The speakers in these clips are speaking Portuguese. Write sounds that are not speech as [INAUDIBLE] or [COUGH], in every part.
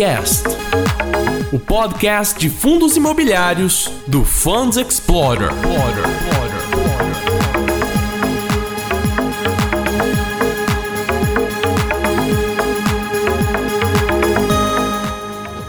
Fundcast, o podcast de fundos imobiliários do Funds Explorer.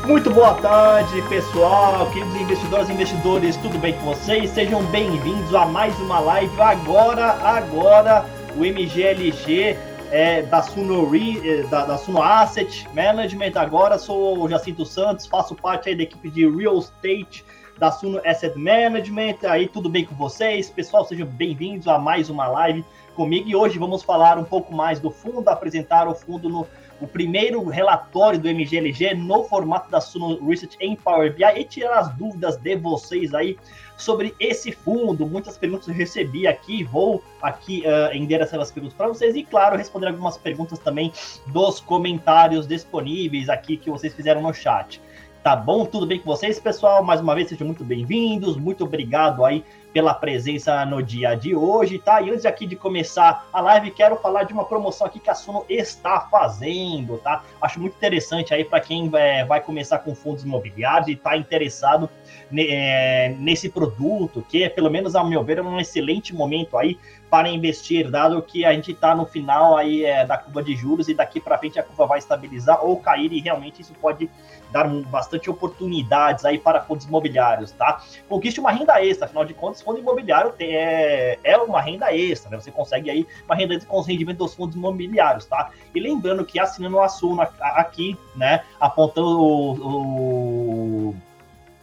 Muito boa tarde, pessoal, queridos investidores e investidores, tudo bem com vocês? Sejam bem-vindos a mais uma live. Agora, agora, o MGLG é, da, Suno Re, é, da, da, Suno Asset Management. Agora sou o Jacinto Santos, faço parte aí da equipe de Real Estate da Suno Asset Management. Aí tudo bem com vocês? Pessoal, sejam bem-vindos a mais uma live comigo. E hoje vamos falar um pouco mais do fundo, apresentar o fundo no o primeiro relatório do MGLG no formato da Suno Research em Power BI e tirar as dúvidas de vocês aí sobre esse fundo. Muitas perguntas eu recebi aqui, vou aqui uh, endereçar as perguntas para vocês e, claro, responder algumas perguntas também dos comentários disponíveis aqui que vocês fizeram no chat. Tá bom? Tudo bem com vocês, pessoal? Mais uma vez, sejam muito bem-vindos. Muito obrigado aí pela presença no dia de hoje, tá? E antes aqui de começar a live, quero falar de uma promoção aqui que a Suno está fazendo, tá? Acho muito interessante aí para quem é, vai começar com fundos imobiliários e está interessado é, nesse produto, que é, pelo menos ao meu ver, é um excelente momento aí para investir, dado que a gente está no final aí é, da curva de juros e daqui para frente a curva vai estabilizar ou cair e realmente isso pode dar bastante oportunidades aí para fundos imobiliários, tá? Conquiste uma renda extra, afinal de contas, fundo imobiliário é, é uma renda extra, né? Você consegue aí uma renda extra com os rendimentos dos fundos imobiliários, tá? E lembrando que assinando o assunto aqui, né, apontando o, o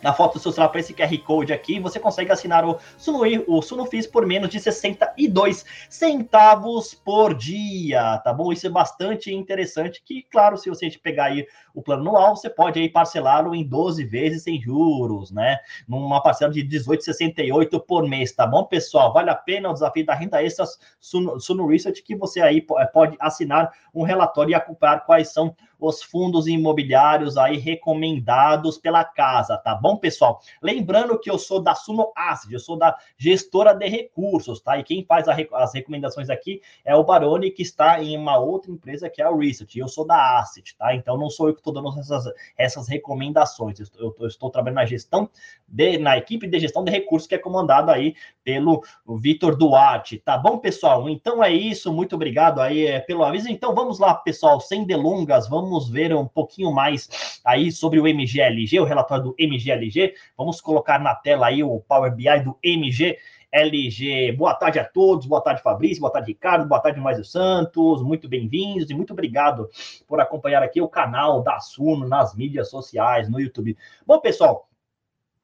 na foto do seu celular para esse QR Code aqui, você consegue assinar o Suno, o Sunofis por menos de 62 centavos por dia, tá bom? Isso é bastante interessante, que, claro, se você pegar aí o plano anual, você pode aí parcelá-lo em 12 vezes sem juros, né? Numa parcela de 18,68 por mês, tá bom, pessoal? Vale a pena o desafio da renda extra Suno, Suno Research, que você aí pode assinar um relatório e acompanhar quais são os fundos imobiliários aí recomendados pela casa, tá bom, pessoal? Lembrando que eu sou da Suno Asset, eu sou da gestora de recursos, tá? E quem faz as recomendações aqui é o Baroni, que está em uma outra empresa que é a e eu sou da Asset, tá? Então não sou eu que estou dando essas, essas recomendações, eu, eu, estou trabalhando na gestão, de, na equipe de gestão de recursos que é comandada aí pelo Vitor Duarte, tá bom, pessoal? Então é isso, muito obrigado aí é, pelo aviso. Então vamos lá, pessoal, sem delongas, vamos vamos ver um pouquinho mais aí sobre o MGLG, o relatório do MGLG. Vamos colocar na tela aí o Power BI do MGLG. Boa tarde a todos, boa tarde Fabrício, boa tarde Ricardo, boa tarde Mais Santos, muito bem-vindos e muito obrigado por acompanhar aqui o canal da Suno nas mídias sociais, no YouTube. Bom, pessoal,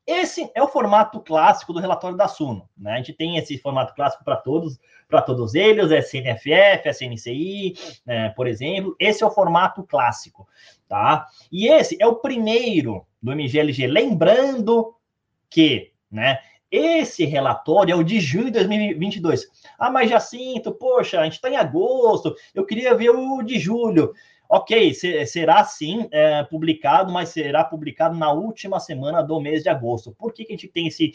esse é o formato clássico do relatório da Suno. Né? A gente tem esse formato clássico para todos, para todos eles, SNFF, SNCI, né, por exemplo. Esse é o formato clássico, tá? E esse é o primeiro do MGLG. Lembrando que, né? Esse relatório é o de junho de 2022. Ah, mas Jacinto, poxa, a gente está em agosto, eu queria ver o de julho. Ok, será sim é, publicado, mas será publicado na última semana do mês de agosto. Por que, que a gente tem esse,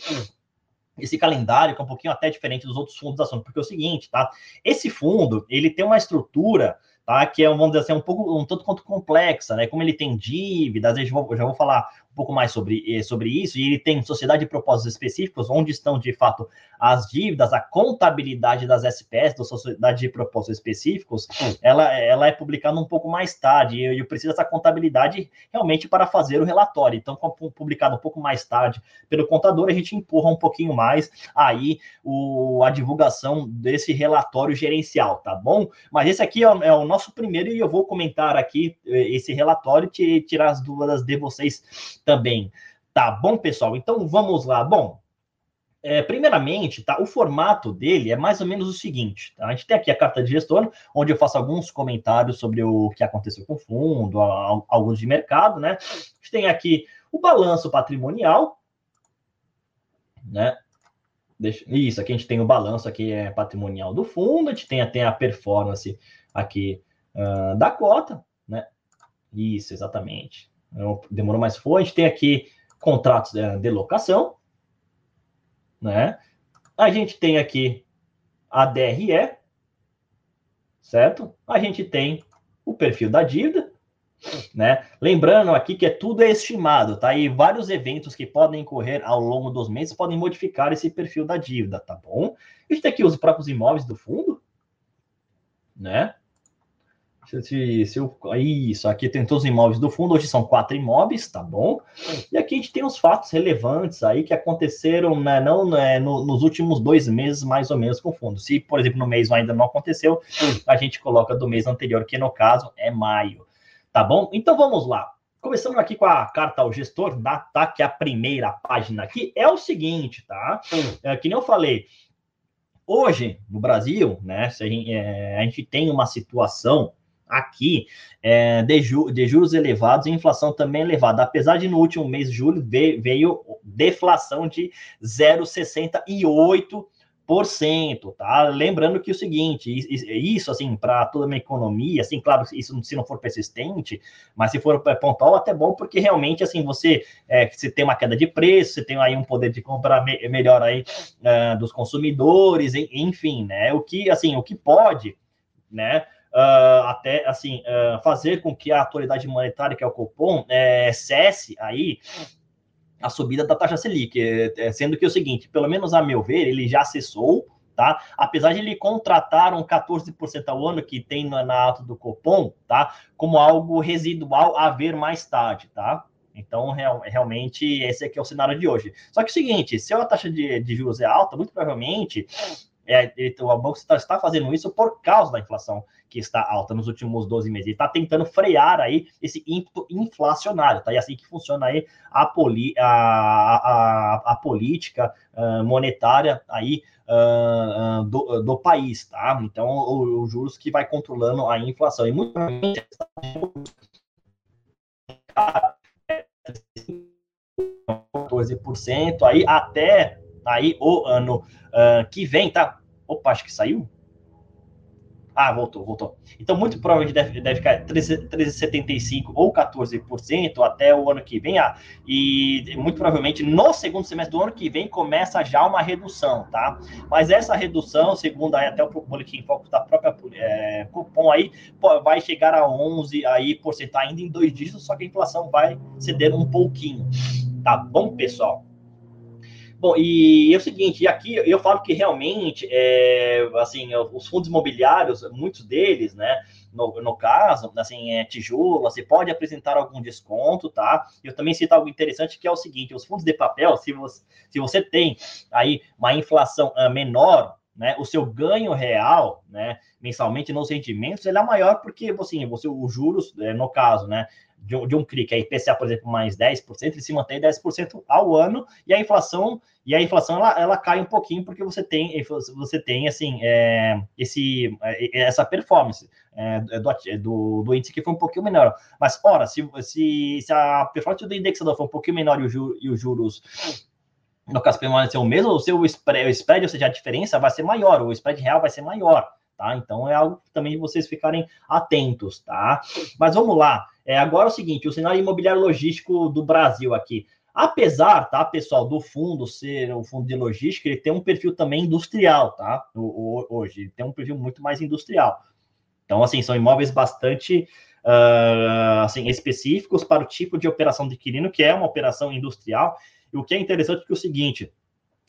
esse calendário que é um pouquinho até diferente dos outros fundos da ação? Porque é o seguinte, tá? Esse fundo, ele tem uma estrutura tá? Que é, vamos dizer assim, um pouco um tanto quanto complexa, né? Como ele tem dívidas, eu já vou, já vou falar um pouco mais sobre, eh, sobre isso, e ele tem sociedade de propósitos específicos, onde estão, de fato, as dívidas, a contabilidade das SPS, da sociedade de propósitos específicos, ela, ela é publicada um pouco mais tarde, e eu, eu preciso dessa contabilidade realmente para fazer o relatório. Então, publicado um pouco mais tarde pelo contador, a gente empurra um pouquinho mais aí o, a divulgação desse relatório gerencial, tá bom? Mas esse aqui é, é o nosso primeiro, e eu vou comentar aqui eh, esse relatório e tirar as dúvidas de vocês também. Tá bom, pessoal? Então vamos lá. Bom, é, primeiramente, tá, o formato dele é mais ou menos o seguinte: tá? a gente tem aqui a carta de gestor, onde eu faço alguns comentários sobre o que aconteceu com o fundo, alguns de mercado, né? A gente tem aqui o balanço patrimonial, né? Deixa, isso, aqui a gente tem o balanço aqui é patrimonial do fundo, a gente tem até a performance aqui uh, da cota, né? Isso, exatamente. Demorou mais foi. A gente tem aqui contratos de locação, né? A gente tem aqui a DRE, certo? A gente tem o perfil da dívida, né? Lembrando aqui que é tudo é estimado, tá? E vários eventos que podem ocorrer ao longo dos meses podem modificar esse perfil da dívida, tá bom? A gente tem aqui os próprios imóveis do fundo, né? Se, se eu, isso, aqui tem todos os imóveis do fundo, hoje são quatro imóveis, tá bom? E aqui a gente tem os fatos relevantes aí que aconteceram, né, não né, no, nos últimos dois meses, mais ou menos, com o fundo. Se, por exemplo, no mês ainda não aconteceu, a gente coloca do mês anterior, que no caso é maio, tá bom? Então vamos lá. Começando aqui com a carta ao gestor, da, tá? Que a primeira página aqui é o seguinte, tá? É, que nem eu falei, hoje no Brasil, né, a gente, é, a gente tem uma situação aqui é, de, ju de, juros elevados e inflação também elevada. Apesar de no último mês de julho veio, deflação de 0,68%. Tá? Lembrando que o seguinte, isso assim, para toda uma economia, assim, claro, isso se não for persistente, mas se for pontual, até bom, porque realmente assim, você, é, você tem uma queda de preço, você tem aí um poder de compra me melhor aí uh, dos consumidores, enfim, né? O que assim, o que pode, né? Uh, até assim uh, fazer com que a autoridade monetária, que é o Copom, é, cesse aí a subida da taxa Selic, é, sendo que é o seguinte, pelo menos a meu ver, ele já cessou, tá? Apesar de ele contratar um 14% ao ano que tem na, na ata do Copom, tá? Como algo residual a ver mais tarde, tá? Então, real, realmente, esse aqui é o cenário de hoje. Só que é o seguinte, se a taxa de, de juros é alta, muito provavelmente é, o Banco está fazendo isso por causa da inflação que está alta nos últimos 12 meses. Ele está tentando frear aí esse ímpeto inflacionário, tá? E é assim que funciona aí a, poli, a, a, a política uh, monetária aí uh, do, do país, tá? Então, os juros que vai controlando a inflação. E muito 14% aí até aí o ano uh, que vem, tá? Opa, acho que saiu. Ah, voltou, voltou. Então, muito provavelmente deve, deve ficar 13,75% ou 14% até o ano que vem. Ah, e muito provavelmente no segundo semestre do ano que vem começa já uma redução, tá? Mas essa redução, segundo aí, até o boletim foco da própria é, cupom aí, vai chegar a 11% aí, por cento ainda em dois dígitos, só que a inflação vai ceder um pouquinho. Tá bom, pessoal? Bom, e é o seguinte, e aqui eu falo que realmente, é, assim, os fundos imobiliários, muitos deles, né, no, no caso, assim, é tijolo, você pode apresentar algum desconto, tá? Eu também cito algo interessante que é o seguinte, os fundos de papel, se você, se você tem aí uma inflação uh, menor, né, o seu ganho real, né, mensalmente nos rendimentos, ele é maior porque, assim, você, os juros, é, no caso, né, de um, de um CRI, que é IPCA, por exemplo, mais 10%, ele se mantém 10% ao ano, e a inflação, e a inflação ela, ela cai um pouquinho porque você tem, você tem assim, é, esse, é, essa performance é, do, do, do, índice que foi um pouquinho menor. Mas, ora, se, se, se a performance do indexador for um pouquinho menor e, o, e os juros no caso permanecer o mesmo, o seu spread, o spread, ou seja, a diferença vai ser maior, o spread real vai ser maior tá? Então é algo também vocês ficarem atentos, tá? Mas vamos lá. É, agora é o seguinte, o cenário imobiliário logístico do Brasil aqui. Apesar, tá, pessoal, do fundo ser o fundo de logística, ele tem um perfil também industrial, tá? O, o, hoje, ele tem um perfil muito mais industrial. Então, assim, são imóveis bastante uh, assim, específicos para o tipo de operação de que é uma operação industrial. E o que é interessante é, que é o seguinte,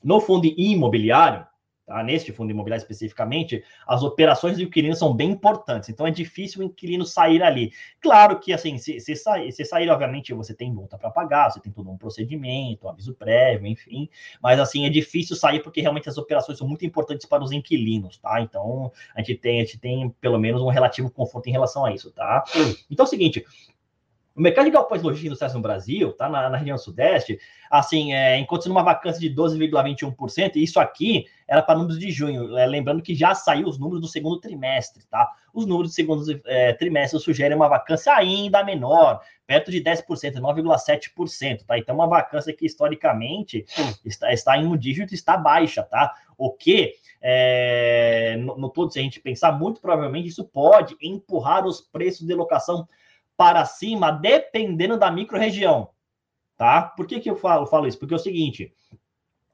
no fundo imobiliário, tá? neste fundo imobiliário especificamente, as operações do inquilino são bem importantes, então é difícil o inquilino sair ali. Claro que, assim, se, se, sair, se sair, obviamente, você tem multa para pagar, você tem todo um procedimento, um aviso prévio, enfim, mas, assim, é difícil sair porque realmente as operações são muito importantes para os inquilinos, tá? Então, a gente tem, a gente tem pelo menos um relativo conforto em relação a isso, tá? Então, é o seguinte, o mercado de galpões logísticos no Brasil, tá na, na região sudeste, assim, é, enquanto numa vacância de 12,21%, e isso aqui era para números de junho, é, lembrando que já saiu os números do segundo trimestre, tá? Os números do segundo é, trimestre sugerem uma vacância ainda menor, perto de 10%, 9,7%, tá? Então, uma vacância que historicamente está, está em um dígito, está baixa, tá? O que é, no, no todo, se a gente pensar, muito provavelmente isso pode empurrar os preços de locação para cima, dependendo da microrregião, tá? Por que, que eu falo, falo isso? Porque é o seguinte,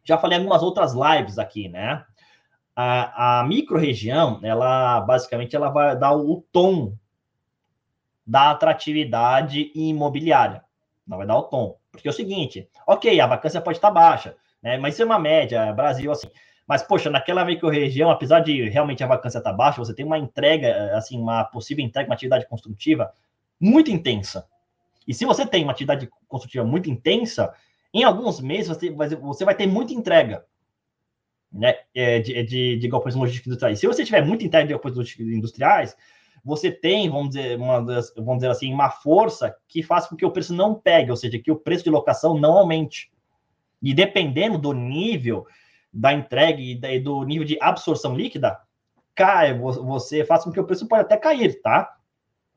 já falei algumas outras lives aqui, né? A, a microrregião, ela basicamente ela vai dar o tom da atratividade imobiliária. Não vai dar o tom. Porque é o seguinte, ok, a vacância pode estar baixa, né? Mas isso é uma média, Brasil assim. Mas, poxa, naquela micro-região, apesar de realmente a vacância estar baixa, você tem uma entrega, assim, uma possível entrega, uma atividade construtiva muito intensa. E se você tem uma atividade construtiva muito intensa, em alguns meses você, você vai ter muita entrega né, é, de, de, de galpões logísticos industriais. Se você tiver muita entrega de galpões logísticos industriais, você tem, vamos dizer, uma vamos dizer assim, uma força que faz com que o preço não pegue, ou seja, que o preço de locação não aumente. E dependendo do nível da entrega e do nível de absorção líquida, cai, você faz com que o preço pode até cair, tá?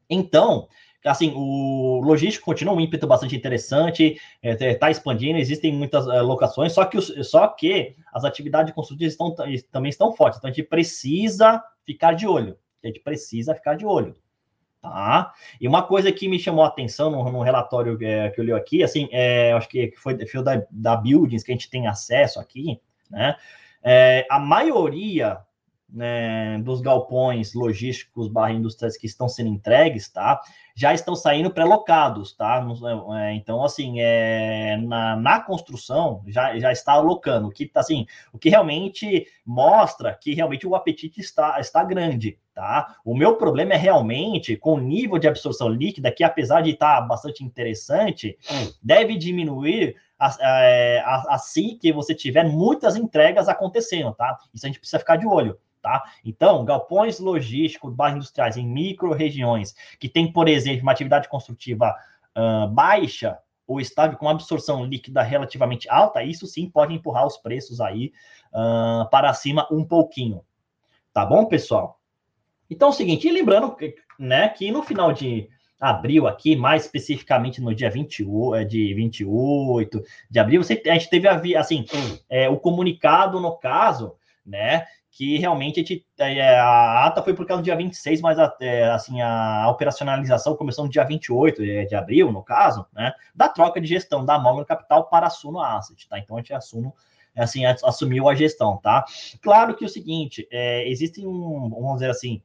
Então, assim, o logístico continua um ímpeto bastante interessante, está é, tá expandindo, existem muitas é, locações, só que, só que as atividades construtivas estão, também estão fortes, então a gente precisa ficar de olho, a gente precisa ficar de olho. Tá? E uma coisa que me chamou a atenção no, no relatório é, que eu li aqui, assim, é, acho que foi, foi da, da Buildings que a gente tem acesso aqui, né? É, a maioria né, dos galpões logísticos barra industriais que estão sendo entregues, tá? Já estão saindo pré-locados, tá? É, então, assim, é, na, na construção já, já está alocando, o que assim, o que realmente mostra que realmente o apetite está, está grande, tá? O meu problema é realmente com o nível de absorção líquida, que apesar de estar bastante interessante, deve diminuir é, assim que você tiver muitas entregas acontecendo, tá? Isso a gente precisa ficar de olho. Tá? Então, galpões logísticos, bairros industriais em micro-regiões, que tem, por exemplo, uma atividade construtiva uh, baixa ou estável, com absorção líquida relativamente alta, isso sim pode empurrar os preços aí uh, para cima um pouquinho. Tá bom, pessoal? Então, é o seguinte, e lembrando né, que no final de abril aqui, mais especificamente no dia 28, é, de 28 de abril, você, a gente teve, assim, é, o comunicado, no caso, né, que realmente a, gente, é, a ata foi por causa do dia 26, mas a, é, assim, a operacionalização começou no dia 28 de, de abril, no caso, né, da troca de gestão da Mogno Capital para a Suno Asset, tá? Então a gente assume, assim, assumiu a gestão, tá? Claro que é o seguinte, é, existe um, vamos dizer assim,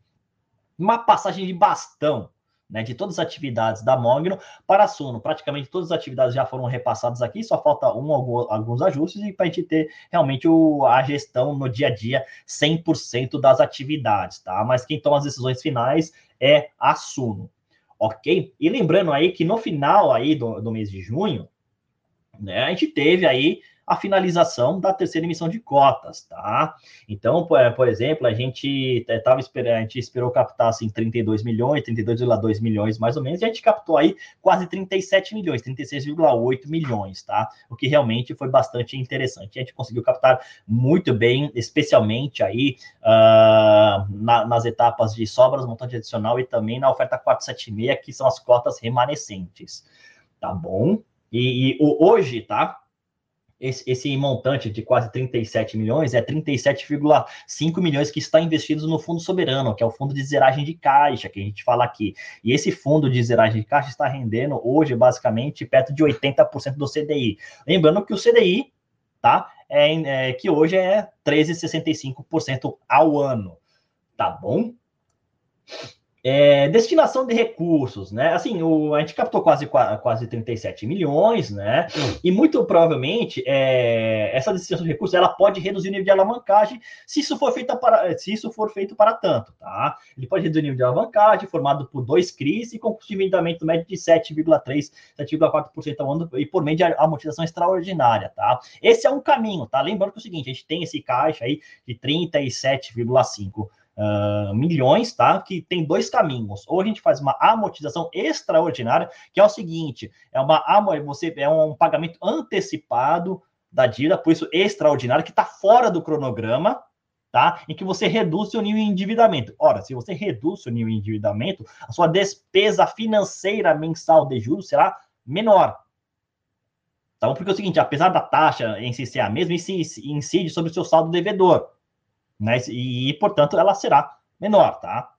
uma passagem de bastão né, de todas as atividades da Mogno para a Suno. Praticamente todas as atividades já foram repassadas aqui, só falta um, alguns ajustes e para a gente ter realmente o, a gestão no dia a dia 100% das atividades, tá? Mas quem toma as decisões finais é a Suno, ok? E lembrando aí que no final aí do, do mês de junho, né, a gente teve aí a finalização da terceira emissão de cotas, tá? Então, por, por exemplo, a gente estava esperando, a gente esperou captar assim 32 milhões, 32,2 milhões mais ou menos, e a gente captou aí quase 37 milhões, 36,8 milhões, tá? O que realmente foi bastante interessante. A gente conseguiu captar muito bem, especialmente aí uh, na, nas etapas de sobras, montante adicional e também na oferta 476, que são as cotas remanescentes, tá bom? E, e hoje, tá? Esse, esse, montante de quase 37 milhões é 37,5 milhões que está investidos no fundo soberano, que é o fundo de zeragem de caixa, que a gente fala aqui. E esse fundo de zeragem de caixa está rendendo hoje, basicamente, perto de 80% do CDI. Lembrando que o CDI, tá? É, é que hoje é 13,65% ao ano. Tá bom? É, destinação de recursos, né? Assim, o, a gente captou quase, quase 37 milhões, né? E muito provavelmente é, essa destinação de recursos ela pode reduzir o nível de alavancagem se isso for feito para, se isso for feito para tanto, tá? Ele pode reduzir o nível de alavancagem formado por dois CRIs e com custo de endividamento médio de 7,3, 7,4% ao ano e por meio de amortização extraordinária, tá? Esse é um caminho, tá? Lembrando que é o seguinte, a gente tem esse caixa aí de 37,5 uh, milhões, tá? Que tem dois caminhos. Ou a gente faz uma amortização extraordinária, que é o seguinte: é uma você é um pagamento antecipado da dívida, por isso extraordinário, que está fora do cronograma, tá? Em que você reduz seu nível de endividamento. Ora, se você reduz seu nível de endividamento, a sua despesa financeira mensal de juros será menor. Então, porque é o seguinte, apesar da taxa em si ser a mesma, incide sobre o seu saldo devedor né? E, portanto, ela será menor, tá?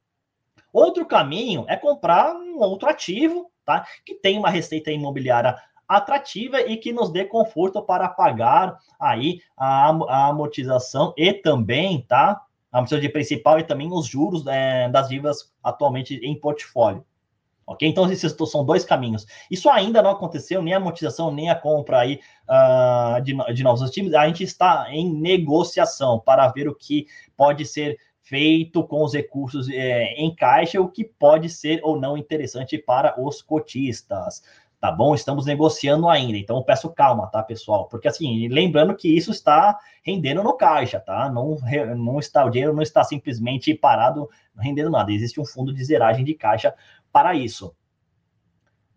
Outro caminho é comprar um outro ativo, tá? Que tem uma receita imobiliária atrativa e que nos dê conforto para pagar aí a, a amortização e também, tá? A amortização de principal e também os juros é, das dívidas atualmente em portfólio. Ok? Então, esses são dois caminhos. Isso ainda não aconteceu, nem a amortização, nem a compra aí uh, de, de novos times. A gente está em negociação para ver o que pode ser feito com os recursos é, em caixa, o que pode ser ou não interessante para os cotistas. Tá bom? Estamos negociando ainda, então peço calma, tá, pessoal? Porque assim, lembrando que isso está rendendo no caixa, tá? Não, não está, o dinheiro não está simplesmente parado rendendo nada. Existe um fundo de zeragem de caixa para isso.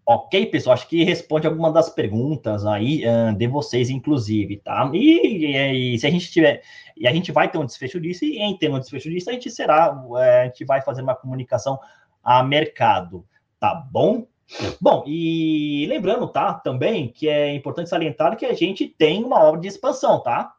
Ok, pessoal, acho que responde alguma das perguntas aí de vocês, inclusive, tá? E, e, e, se a gente tiver, e a gente vai ter um desfecho disso, e em ter um desfecho disso, a gente será, uh, a gente vai fazer uma comunicação a mercado, tá bom? Bom, e lembrando, tá, também que é importante salientar que a gente tem uma obra de expansão, tá?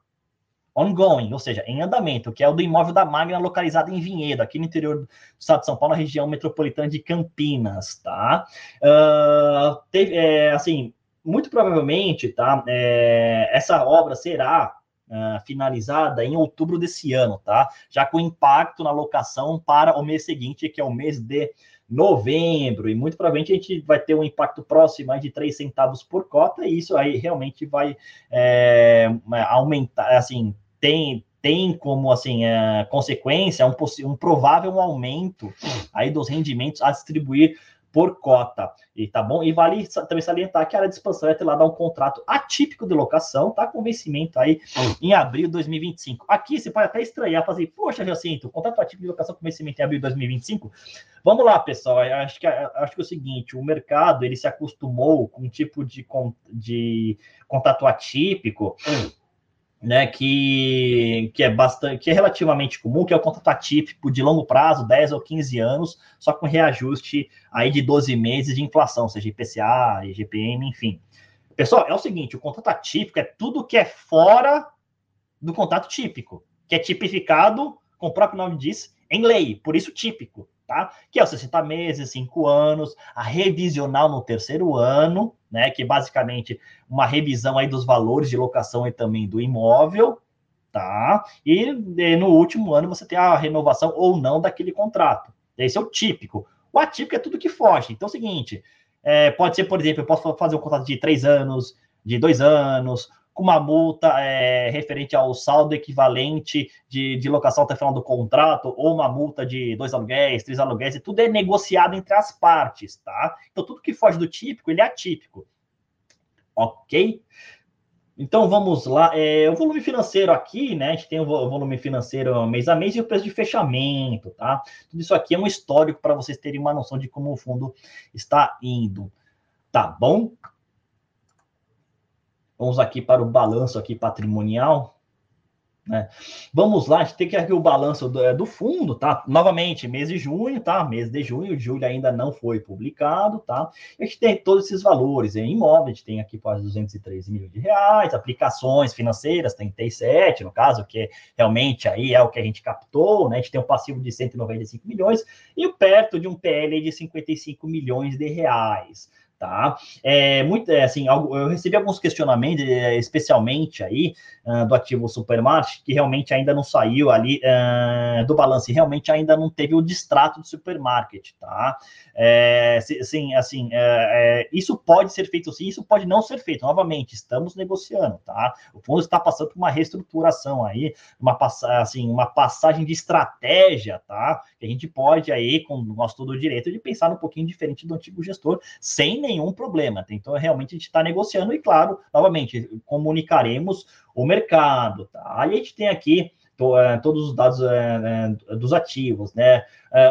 Ongoing, ou seja, em andamento, que é o do imóvel da Magna localizado em Vinhedo, aqui no interior do estado de São Paulo, na região metropolitana de Campinas, tá? Uh, teve, é, assim, muito provavelmente, tá? É, essa obra será uh, finalizada em outubro desse ano, tá? Já com impacto na locação para o mês seguinte, que é o mês de novembro, e muito provavelmente a gente vai ter um impacto próximo de 3 centavos por cota, e isso aí realmente vai é, aumentar, assim, tem, tem como assim é, consequência um, um provável aumento aí dos rendimentos a distribuir por cota, e tá bom? E vale também salientar que a área de expansão vai ter lá dar um contrato atípico de locação, tá? Com vencimento aí em abril de 2025. Aqui você pode até estranhar, fazer, poxa, Jacinto, contrato atípico de locação com vencimento em abril de 2025. Vamos lá, pessoal, acho que, acho que é o seguinte, o mercado, ele se acostumou com um tipo de, de contrato atípico, né, que, que é bastante, que é relativamente comum, que é o contrato atípico de longo prazo, 10 ou 15 anos, só com reajuste aí de 12 meses de inflação, seja IPCA, IGPM, enfim. Pessoal, é o seguinte, o contrato atípico é tudo que é fora do contrato típico, que é tipificado, como o próprio nome diz, em lei, por isso típico, tá? Que é os 60 meses, 5 anos, a revisional no terceiro ano, né? Que é basicamente uma revisão aí dos valores de locação e também do imóvel, tá? E, e no último ano você tem a renovação ou não daquele contrato. Esse é o típico. O atípico é tudo que foge. Então é o seguinte: é, pode ser, por exemplo, eu posso fazer um contrato de três anos, de dois anos, com uma multa é, referente ao saldo equivalente de, de locação até o final do contrato, ou uma multa de dois aluguéis, três aluguéis, e tudo é negociado entre as partes, tá? Então, tudo que foge do típico, ele é atípico. Ok? Então vamos lá. É, o volume financeiro aqui, né? A gente tem o volume financeiro mês a mês e o preço de fechamento, tá? Tudo isso aqui é um histórico para vocês terem uma noção de como o fundo está indo. Tá bom? Vamos aqui para o balanço aqui patrimonial. Né? Vamos lá, a gente tem que aqui o balanço do, é, do, fundo, tá? Novamente, mês de junho, tá? Mês de junho, julho ainda não foi publicado, tá? A gente tem todos esses valores em imóvel, a gente tem aqui quase 213 milhões de reais, aplicações financeiras, 37, no caso, que realmente aí é o que a gente captou, né? A gente tem um passivo de 195 milhões e perto de um PL de 55 milhões de reais tá? É muito, é, assim, eu recebi alguns questionamentos, é, especialmente aí uh, do ativo Supermarket, que realmente ainda não saiu ali uh, do balanço, realmente ainda não teve o distrato do supermarket, tá? É, sim, assim, é, é, isso pode ser feito sim, isso pode não ser feito. Novamente, estamos negociando, tá? O fundo está passando por uma reestruturação aí, uma, assim, uma passagem de estratégia, tá? Que a gente pode aí, com o nosso todo direito, de pensar um pouquinho diferente do antigo gestor, sem nenhum problema. Tá? Então, realmente, a gente está negociando e, claro, novamente, comunicaremos o mercado, tá? Aí a gente tem aqui é, todos os dados é, é, dos ativos, né?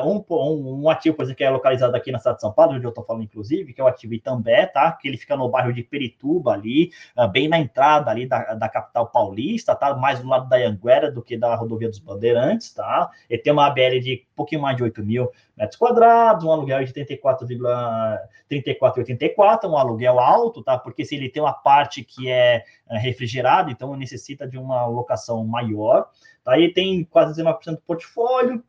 Um, um, um, ativo, por exemplo, que é localizado aqui na cidade de São Paulo, onde eu estou falando, inclusive, que é o ativo Itambé, tá? Que ele fica no bairro de Perituba, ali, bem na entrada ali da, da capital paulista, tá? Mais do lado da Anguera do que da rodovia dos Bandeirantes, tá? Ele tem uma ABL de um pouquinho mais de 8 mil metros quadrados, um aluguel de 34,84, um aluguel alto, tá? Porque se ele tem uma parte que é refrigerada, então necessita de uma locação maior. Aí tem quase 19% do portfólio.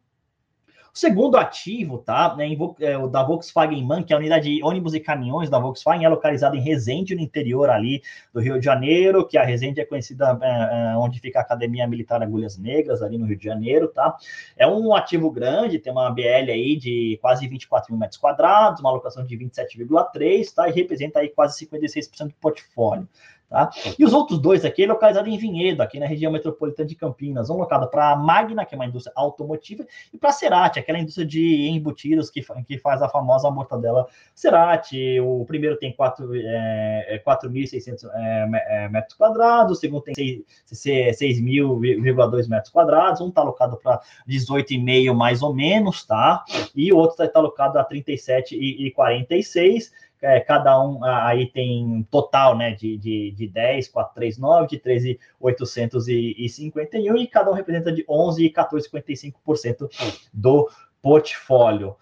Segundo ativo, tá? Né, é, o da Volkswagen Man, que é a unidade de ônibus e caminhões da Volkswagen, é localizada em Resende, no interior ali do Rio de Janeiro, que a Resende é conhecida é, é, onde fica a Academia Militar Agulhas Negras, ali no Rio de Janeiro, tá? É um ativo grande, tem uma BL aí de quase 24 mil metros quadrados, uma alocação de 27,3, tá? E representa aí quase 56% do portfólio. Tá? E os outros dois aqui, localizados em Vinhedo, aqui na região metropolitana de Campinas, um locado para a Magna, que é uma indústria automotiva, e para a Cerati, aquela indústria de embutidos que, que faz a famosa mortadela Cerati. O primeiro tem 4.600 é, é, é, metros quadrados, o segundo tem 6.000,2 metros quadrados, um está alocado para 18,5 mais ou menos, tá? E o outro está tá alocado a 37,46 é, cada um aí tem total né, de, de, de 10, 439, de 13, 851, e cada um representa de 11 e 14,55% do portfólio.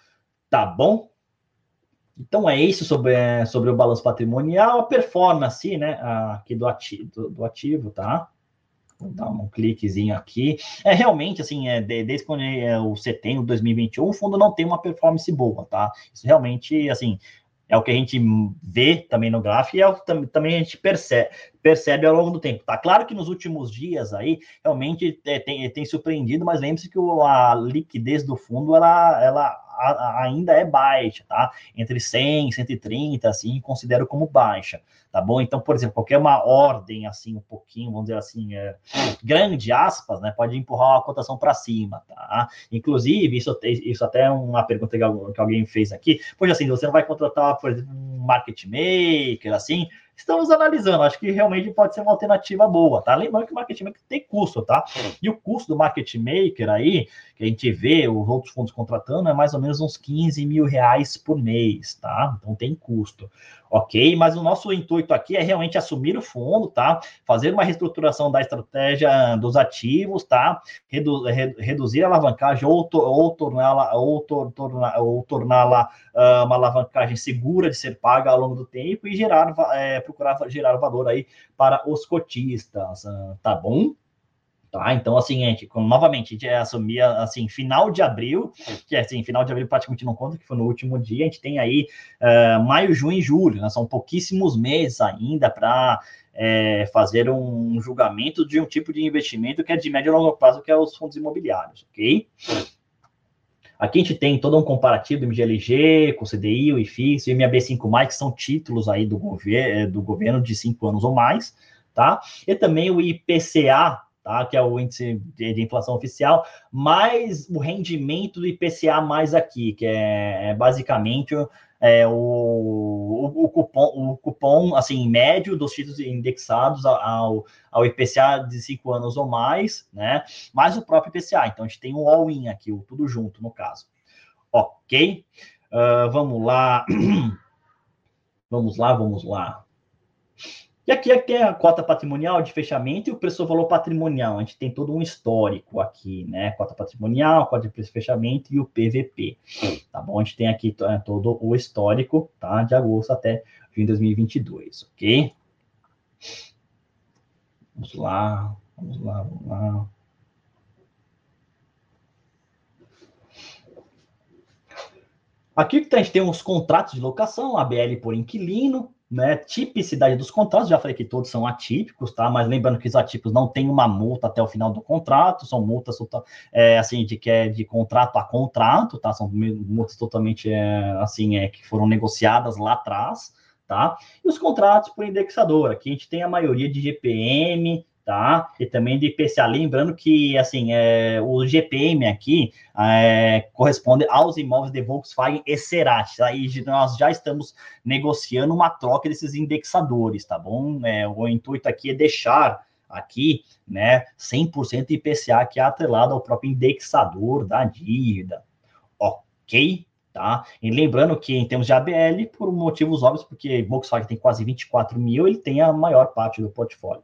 Tá bom? Então é isso sobre, é, sobre o balanço patrimonial, a performance né, aqui do ativo, do ativo tá? Vou dar um cliquezinho aqui. É realmente assim, é, desde quando é o setembro de 2021, o fundo não tem uma performance boa, tá? Isso realmente, assim, é o que a gente vê também no gráfico e é o também a gente percebe, percebe ao longo do tempo. Tá claro que nos últimos dias aí realmente é, tem, tem surpreendido, mas lembre-se que a liquidez do fundo ela, ela ainda é baixa, tá? Entre 100 e 130, assim, considero como baixa, tá bom? Então, por exemplo, qualquer uma ordem, assim, um pouquinho, vamos dizer assim, é, grande, aspas, né, pode empurrar a cotação para cima, tá? Inclusive, isso, isso até é uma pergunta que alguém fez aqui, pois assim, você não vai contratar, por exemplo, um market maker, assim, estamos analisando. Acho que realmente pode ser uma alternativa boa, tá? Lembrando que o market maker tem custo, tá? E o custo do market maker aí, que a gente vê os outros fundos contratando, é mais ou menos uns 15 mil reais por mês, tá? Então tem custo ok? Mas o nosso intuito aqui é realmente assumir o fundo, tá? Fazer uma reestruturação da estratégia dos ativos, tá? Redu reduzir a alavancagem ou, to ou torná-la ou, ou torná-la uh, uma alavancagem segura de ser paga ao longo do tempo e gerar, é, procurar gerar valor aí para os cotistas, uh, tá bom? Tá? Então, assim, gente, novamente, a gente assumia, assim, final de abril, que é assim, final de abril praticamente não conta, que foi no último dia, a gente tem aí uh, maio, junho e julho, né? São pouquíssimos meses ainda para é, fazer um julgamento de um tipo de investimento que é de médio e longo prazo, que é os fundos imobiliários, ok? Aqui a gente tem todo um comparativo do MGLG, com o CDI, o IFIX o MAB5+, que são títulos aí do, gover do governo de cinco anos ou mais, tá? E também o IPCA, tá? que é o índice de, de, inflação oficial, mais o rendimento do IPCA mais aqui, que é, é basicamente é, o, o, o, cupom, o cupom assim, médio dos títulos indexados ao, ao IPCA de cinco anos ou mais, né? Mais o próprio IPCA. Então a gente tem um all-in aqui, o tudo junto no caso. Ok? Uh, [CLEARS THROAT] vamos lá. vamos lá, vamos lá. E aqui, aqui tem a cota patrimonial de fechamento e o preço valor patrimonial. A gente tem todo um histórico aqui, né? Cota patrimonial, cota de preço de fechamento e o PVP. Tá bom? A gente tem aqui é, todo o histórico, tá? De agosto até fim de 2022, ok? Vamos lá, vamos lá, vamos lá. Aqui a gente tem os contratos de locação, ABL por inquilino, né, tipicidade dos contratos, já falei que todos são atípicos, tá? Mas lembrando que os atípicos não têm uma multa até o final do contrato, são multas é, assim de que é de contrato a contrato, tá? São multas totalmente é, assim é, que foram negociadas lá atrás, tá? E os contratos por indexador, aqui a gente tem a maioria de GPM, tá? E também de IPCA. Lembrando que, assim, é, o GPM aqui é, corresponde aos imóveis de Volkswagen e Cerati, tá? Nós já estamos negociando uma troca desses indexadores, tá bom? É, o intuito aqui é deixar aqui, né, 100% IPCA que é atrelado ao próprio indexador da dívida, ok? Tá? E lembrando que em termos de ABL, por motivos óbvios, porque Volkswagen tem quase 24 mil, ele tem a maior parte do portfólio.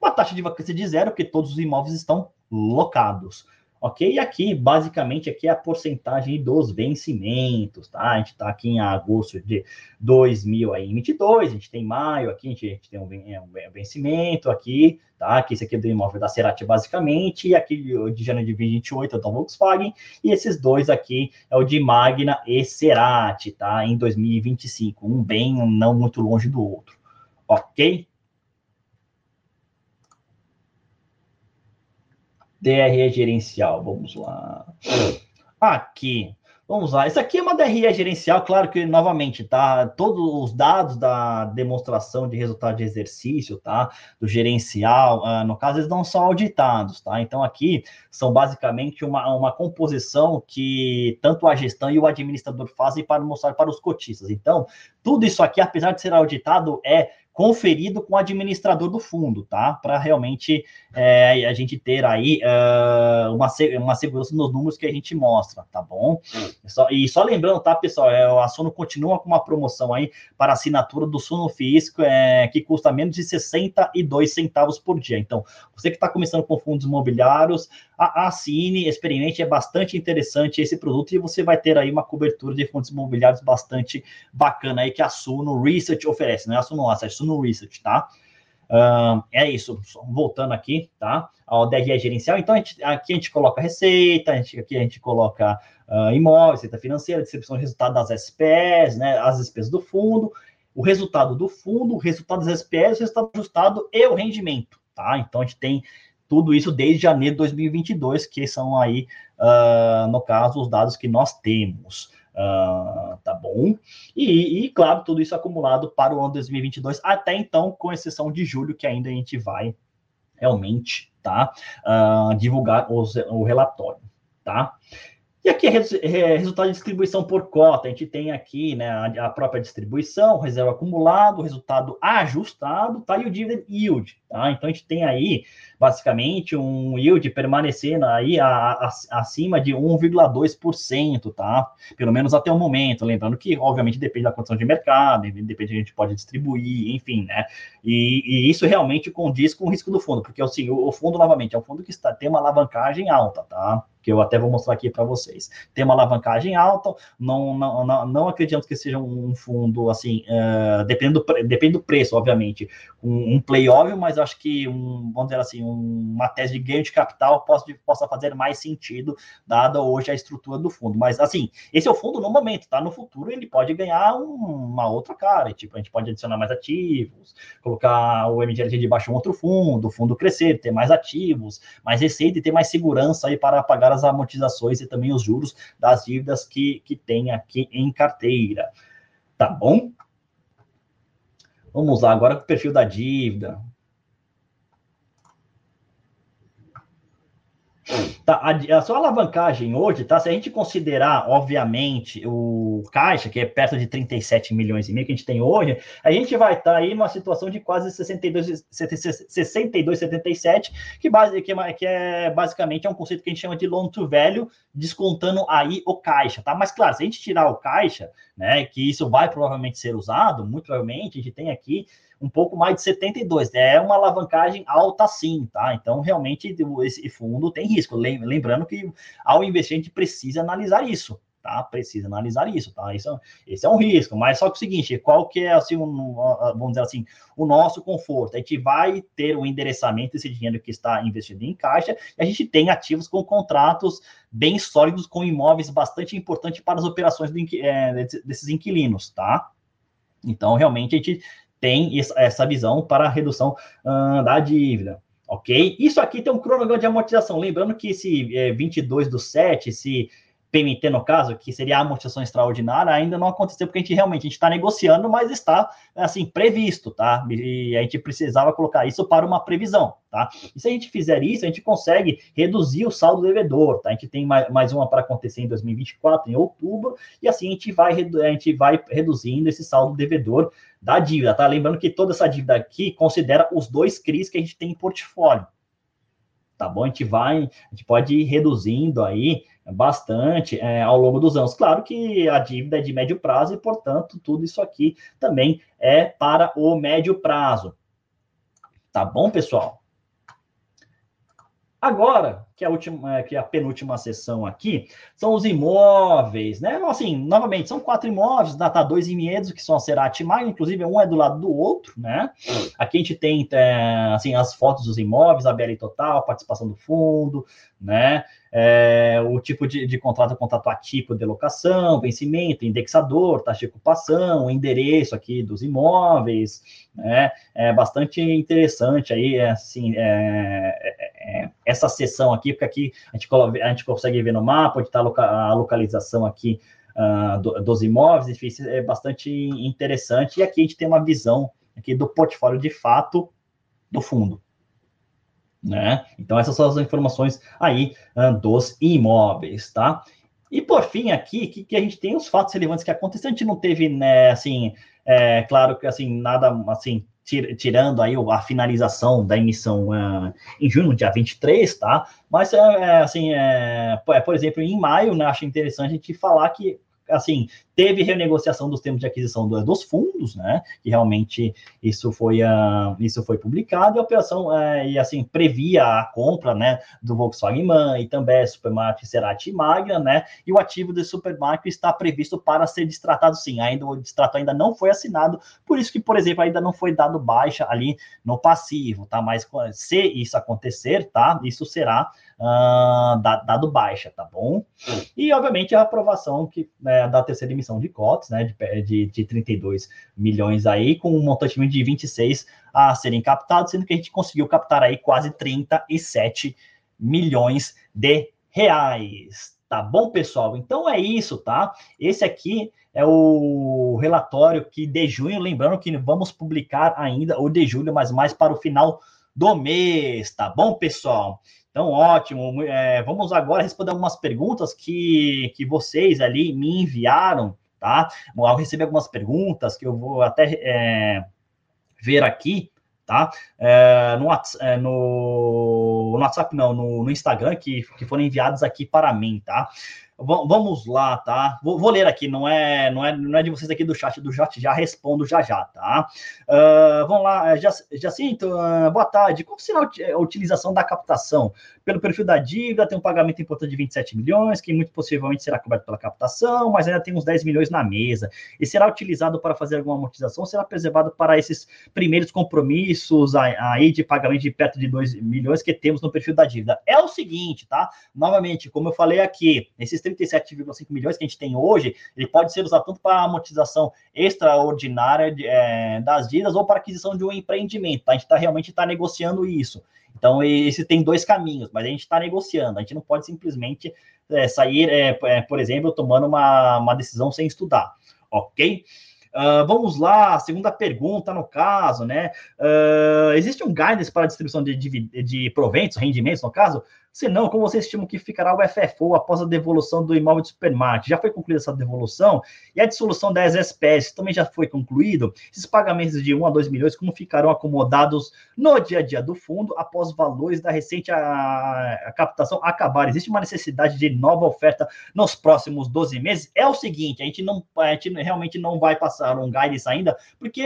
Uma taxa de vacância de zero, porque todos os imóveis estão locados. ok? E aqui, basicamente, aqui é a porcentagem dos vencimentos, tá? A gente está aqui em agosto de 2022, a gente tem maio aqui, a gente, a gente tem um, um, vencimento aqui, tá? Que esse aqui é do imóvel da Cerati, basicamente, e aqui de janeiro de 2028 é da Volkswagen, e esses dois aqui é o de Magna e Cerati, tá? Em 2025, um bem não muito longe do outro, ok? DRE gerencial, vamos lá. Aqui, vamos lá. Isso aqui é uma DRE gerencial, claro que, novamente, tá? Todos os dados da demonstração de resultado de exercício, tá? Do gerencial, uh, no caso, eles não são auditados, tá? Então, aqui são basicamente uma, uma composição que tanto a gestão e o administrador fazem para mostrar para os cotistas. Então, tudo isso aqui, apesar de ser auditado, é conferido com o administrador do fundo, tá? Para realmente é, a gente ter aí uh, uma, uma segurança nos números que a gente mostra, tá bom? Hum. Só, e só lembrando, tá, pessoal, é, a Sono continua com uma promoção aí para assinatura do Sono Físico, é, que custa menos de 62 centavos por dia. Então, você que está começando com fundos imobiliários, a, assine, experimente, é bastante interessante esse produto e você vai ter aí uma cobertura de fundos imobiliários bastante bacana aí que a Suno Research oferece, não é a Asset, é Suno Research, tá? É isso, voltando aqui, tá? Ao DRE gerencial, então a gente, aqui a gente coloca receita, a gente, aqui a gente coloca uh, imóvel, receita financeira, distribuição de resultado das SPS, né? As despesas do fundo, o resultado do fundo, o resultado das SPS, o resultado ajustado e o rendimento, tá? Então a gente tem tudo isso desde janeiro de 2022, que são aí, uh, no caso, os dados que nós temos. Uh, tá bom? E, e, claro, tudo isso acumulado para o ano 2022, até então, com exceção de julho, que ainda a gente vai realmente tá, uh, divulgar os, o relatório, tá? E aqui é, é resultado de distribuição por cota. A gente tem aqui né, a, própria distribuição, reserva acumulado, resultado ajustado, tá? E o dividend yield, tá? Então a gente tem aí basicamente um yield permanecendo aí a, a, acima de 1,2%, tá? Pelo menos até o momento. Lembrando que, obviamente, depende da condição de mercado, depende que a gente pode distribuir, enfim, né? E, e, isso realmente condiz com o risco do fundo, porque assim, o, o fundo, novamente, é um fundo que está, tem uma alavancagem alta, tá? Que eu até vou mostrar aqui para vocês. Tem uma alavancagem alta, não, não, não, não acreditamos que seja um fundo assim, uh, depende, do, depende do preço, obviamente, um, um play óbvio, mas acho que um, vamos dizer assim, um, uma tese de ganho de capital possa, possa fazer mais sentido, dada hoje a estrutura do fundo. Mas assim, esse é o fundo no momento, tá? No futuro ele pode ganhar um, uma outra cara, tipo, a gente pode adicionar mais ativos, colocar o MGLG debaixo de um outro fundo, o fundo crescer, ter mais ativos, mais receita e ter mais segurança aí para pagar as as amortizações e também os juros das dívidas que, que tem aqui em carteira. Tá bom? Vamos lá agora com o perfil da dívida. Tá, a, a, sua alavancagem hoje, tá? Se a gente considerar, obviamente, o caixa, que é perto de 37 milhões e meio que a gente tem hoje, a gente vai estar tá aí numa situação de quase 62, 62 77, que, base, que, que é basicamente é um conceito que a gente chama de loan to value, descontando aí o caixa, tá? Mas claro, se a gente tirar o caixa, né, que isso vai provavelmente ser usado, muito provavelmente, a gente tem aqui um pouco mais de 72. É uma alavancagem alta sim, tá? Então, realmente, esse fundo tem risco. Lembrando que ao investir, a gente precisa analisar isso, tá? Precisa analisar isso, tá? Isso, esse é um risco, mas só que o seguinte, qual que é, assim, um, vamos dizer assim, o nosso conforto? A gente vai ter o um endereçamento desse dinheiro que está investido em caixa, e a gente tem ativos com contratos bem sólidos, com imóveis bastante importantes para as operações do, é, desses inquilinos, tá? Então, realmente, a gente tem essa visão para a redução uh, da dívida. Ok? Isso aqui tem um cronograma de amortização. Lembrando que esse é, 22 do 7, esse PMT, no caso, que seria a amortização extraordinária, ainda não aconteceu, porque a gente realmente está negociando, mas está, assim, previsto, tá? E a gente precisava colocar isso para uma previsão, tá? E se a gente fizer isso, a gente consegue reduzir o saldo devedor, tá? A gente tem mais, mais uma para acontecer em 2024, em outubro, e assim a gente vai, a gente vai reduzindo esse saldo devedor da dívida, tá? Lembrando que toda essa dívida aqui considera os dois CRIs que a gente tem em portfólio. Tá bom? A gente vai, a gente pode ir reduzindo aí bastante é, ao longo dos anos. Claro que a dívida é de médio prazo e, portanto, tudo isso aqui também é para o médio prazo. Tá bom, pessoal? Agora, que é a última, é, que é a penúltima sessão aqui, são os imóveis, né? Assim, novamente, são quatro imóveis, data dois Vinhedos, que são a Cerati Magno, inclusive um é do lado do outro, né? Aqui a gente tem, é, assim, as fotos dos imóveis, a BL Total, participação do fundo, né? É, o tipo de, de contrato, contrato atipo de locação, vencimento, indexador, taxa de ocupação, o endereço aqui dos imóveis, né? É bastante interessante aí, assim, é essa sessão aqui, porque aqui a gente, a gente consegue ver no mapa onde está a localização aqui uh, do, dos imóveis, enfim, é bastante interessante, e aqui a gente tem uma visão aqui do portfólio de fato do fundo. Né? Então, essas são as informações aí uh, dos imóveis, tá? E por fim, aqui, que, que, a gente tem os fatos relevantes que aconteceram, a gente não teve, né, assim, é, claro que assim, nada assim tirando aí a finalização da emissão uh, em junho, dia 23, tá? Mas, é, é assim, é, por exemplo, em maio, né, acho interessante a gente falar que assim, teve renegociação dos termos de aquisição do, dos fundos, né? Que realmente isso foi, uh, isso foi publicado, e a operação, uh, e assim, previa a compra, né, do Volkswagen Man, e também Supermarket Cerati e Magna, né? E o ativo do Supermarket está previsto para ser destratado, sim. Ainda o distrato ainda não foi assinado, por isso que, por exemplo, ainda não foi dado baixa ali no passivo, tá? Mas se isso acontecer, tá? Isso será uh, dado baixa, tá bom? E, obviamente, a aprovação que, né, da terceira emissão de cotas, né, de, de, de 32 milhões aí, com um montante de 26 a serem captados, sendo que a gente conseguiu captar aí quase 37 milhões de reais. Tá bom, pessoal? Então é isso, tá? Esse aqui é o relatório que de junho, lembrando que vamos publicar ainda o de julho, mas mais para o final do mês, tá bom, pessoal? Então, ótimo. É, vamos agora responder algumas perguntas que, que vocês ali me enviaram, tá? Eu recebi algumas perguntas que eu vou até é, ver aqui, tá? É, no, é, no, no, WhatsApp, não, no, no Instagram, que, que foram enviadas aqui para mim, tá? Vamos lá, tá? Vou, vou, ler aqui, não é, não é, não é de vocês aqui do chat, do chat já respondo já já, tá? Uh, vamos lá, Jacinto, uh, boa tarde. Qual será a utilização da captação? Pelo perfil da dívida, tem um pagamento importante de 27 milhões, que muito possivelmente será coberto pela captação, mas ainda tem uns 10 milhões na mesa. E será utilizado para fazer alguma amortização? Será preservado para esses primeiros compromissos aí de pagamento de perto de 2 milhões que temos no perfil da dívida? É o seguinte, tá? Novamente, como eu falei aqui, esses 37,5 milhões que a gente tem hoje, ele pode ser usado tanto para amortização extraordinária de, é, das dívidas ou para aquisição de um empreendimento. Tá? A gente tá, realmente está negociando isso. Então, esse tem dois caminhos, mas a gente está negociando. A gente não pode simplesmente é, sair, é, é, por exemplo, tomando uma, uma decisão sem estudar, ok? Uh, vamos lá, segunda pergunta no caso, né? Uh, existe um guidance para a distribuição de, de, de proventos, rendimentos, no caso? Se não, como você estima que ficará o FFO após a devolução do imóvel de supermarket? Já foi concluída essa devolução? E a dissolução das espécies também já foi concluído? Esses pagamentos de 1 a 2 milhões, como ficarão acomodados no dia a dia do fundo após valores da recente a, a captação acabar? Existe uma necessidade de nova oferta nos próximos 12 meses? É o seguinte, a gente, não, a gente realmente não vai passar um guidance ainda, porque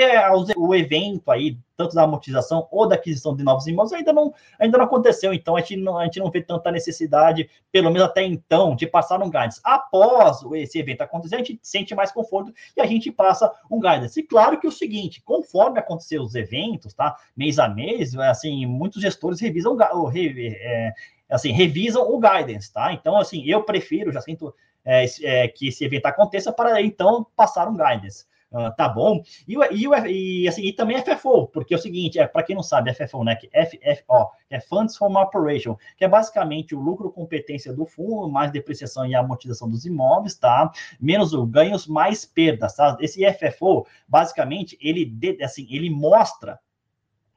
o evento aí tanto da amortização ou da aquisição de novos imóveis, ainda não, ainda não aconteceu. Então, a gente não, a gente não vê tanta necessidade, pelo menos até então, de passar um guidance. Após esse evento acontecer, a gente sente mais conforto e a gente passa um guidance. E claro que é o seguinte, conforme acontecer os eventos, tá? Mês a mês, assim, muitos gestores revisam é, assim, revisam o guidance, tá? Então, assim, eu prefiro, já sinto é, é, que esse evento aconteça para então passar um guidance. Uh, tá bom? E, e, e, assim, e também FFO, porque é o seguinte, é, para quem não sabe, FFO, né? Que FFO, que é Funds from Operation, que é basicamente o lucro competência do fundo, mais depreciação e amortização dos imóveis, tá? Menos o ganhos, mais perdas, tá? Esse FFO, basicamente, ele, assim, ele mostra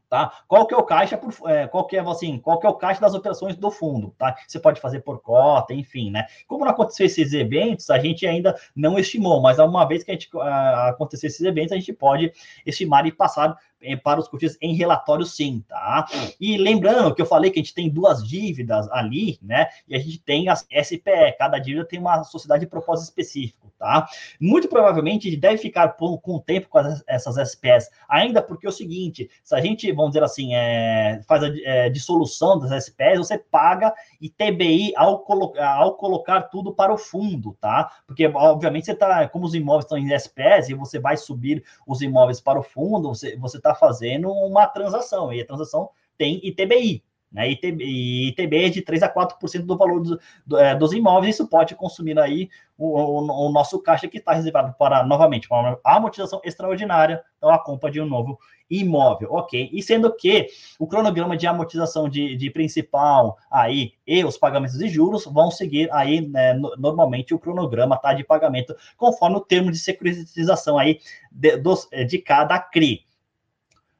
tá? Qual que é o caixa por, é, qual que é assim, qual que é o caixa das operações do fundo, tá? Você pode fazer por cota, enfim, né? Como não aconteceu esses eventos, a gente ainda não estimou, mas uma vez que a gente uh, acontecer esses eventos, a gente pode estimar e passar para os cotistas em relatório sim, tá? E lembrando que eu falei que a gente tem duas dívidas ali, né? E a gente tem as SPE, cada dívida tem uma sociedade de propósito específico, tá? Muito provavelmente a gente deve ficar com, com o tempo com as, essas SPS, ainda porque é o seguinte, se a gente, vamos dizer assim, é, faz a é, dissolução das SPS, você paga ITBI ao, colo ao colocar tudo para o fundo, tá? Porque, obviamente, você está, como os imóveis estão em SPS e você vai subir os imóveis para o fundo, você está fazendo uma transação, e a transação tem ITBI, né? ITB, ITB é de 3 a 4% do valor do, do, é, dos imóveis, isso pode consumir aí o, o, o nosso caixa que está reservado para, novamente, para amortização extraordinária, então a compra de um novo imóvel, ok? E sendo que o cronograma de amortização de, de principal aí e os pagamentos de juros vão seguir aí, né, normalmente o cronograma tá de pagamento conforme o termo de securitização aí de, dos, de cada CRI.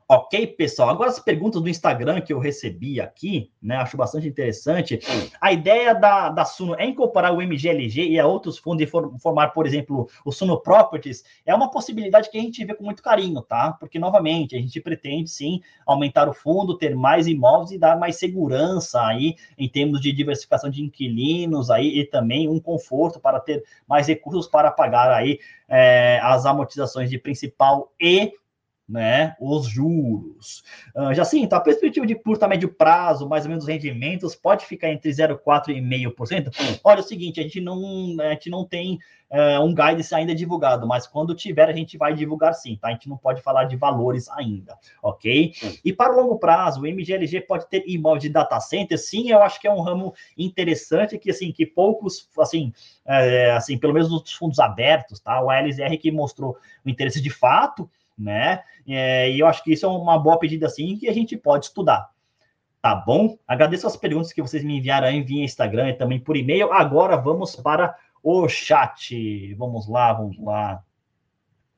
Ok, pessoal? Agora as perguntas do Instagram que eu recebi aqui, né? Acho bastante interessante. A ideia da, da Suno é incorporar o MGLG e a outros fundos e formar, por exemplo, o Suno Properties. É uma possibilidade que a gente vê com muito carinho, tá? Porque, novamente, a gente pretende sim aumentar o fundo, ter mais imóveis e dar mais segurança aí em termos de diversificação de inquilinos aí e também um conforto para ter mais recursos para pagar aí é, as amortizações de principal e né, os juros. Uh, então a perspectiva de curto a médio prazo, mais ou menos os rendimentos, pode ficar entre 0,4% e 0,5%. Olha, é o seguinte, a gente não, a gente não tem uh, um guidance ainda divulgado, mas quando tiver, a gente vai divulgar sim, tá? A gente não pode falar de valores ainda, ok? E para o longo prazo, o MGLG pode ter imóvel de data center, sim, eu acho que é um ramo interessante, que assim, que poucos, assim, é, assim, pelo menos nos fundos abertos, tá? O ALSR que mostrou o interesse de fato, né? É, e eu acho que isso é uma boa pedida, assim, que a gente pode estudar. Tá bom? Agradeço as perguntas que vocês me enviaram aí via Instagram e também por e-mail. Agora vamos para o chat. Vamos lá, vamos lá.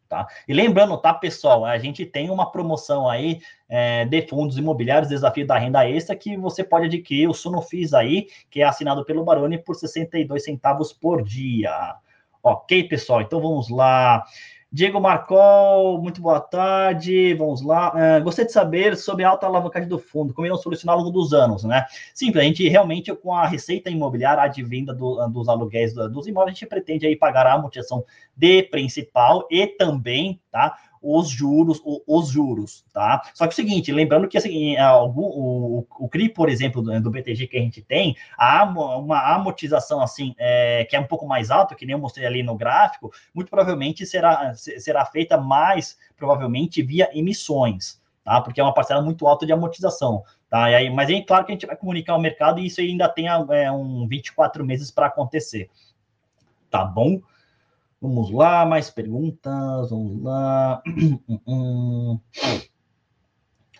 Tá? E lembrando, tá, pessoal, a gente tem uma promoção aí é, de fundos imobiliários, desafio da renda extra, que você pode adquirir o Sunofis aí, que é assinado pelo Baroni por 62 centavos por dia. Ok, pessoal? Então vamos lá. Diego Marcol, muito boa tarde. Vamos lá. Uh, gostei de saber sobre a alta alavancagem do fundo, como irão solucionar ao longo dos anos, né? Sim, a gente realmente, com a receita imobiliária advinda do, dos aluguéis dos imóveis, a gente pretende aí pagar a amortização de principal e também, tá? Os juros, os juros, tá? Só que é o seguinte, lembrando que assim, é, algum, o, o CRI, por exemplo, do, do, BTG que a gente tem, há uma amortização assim, é, que é um pouco mais alta, que nem eu mostrei ali no gráfico, muito provavelmente será, será feita mais, provavelmente, via emissões, tá? Porque é uma parcela muito alta de amortização, tá? E aí, mas é claro que a gente vai comunicar ao mercado e isso ainda tem é, um 24 meses para acontecer, tá bom? Vamos lá, mais perguntas. Vamos lá. [CLEARS THROAT]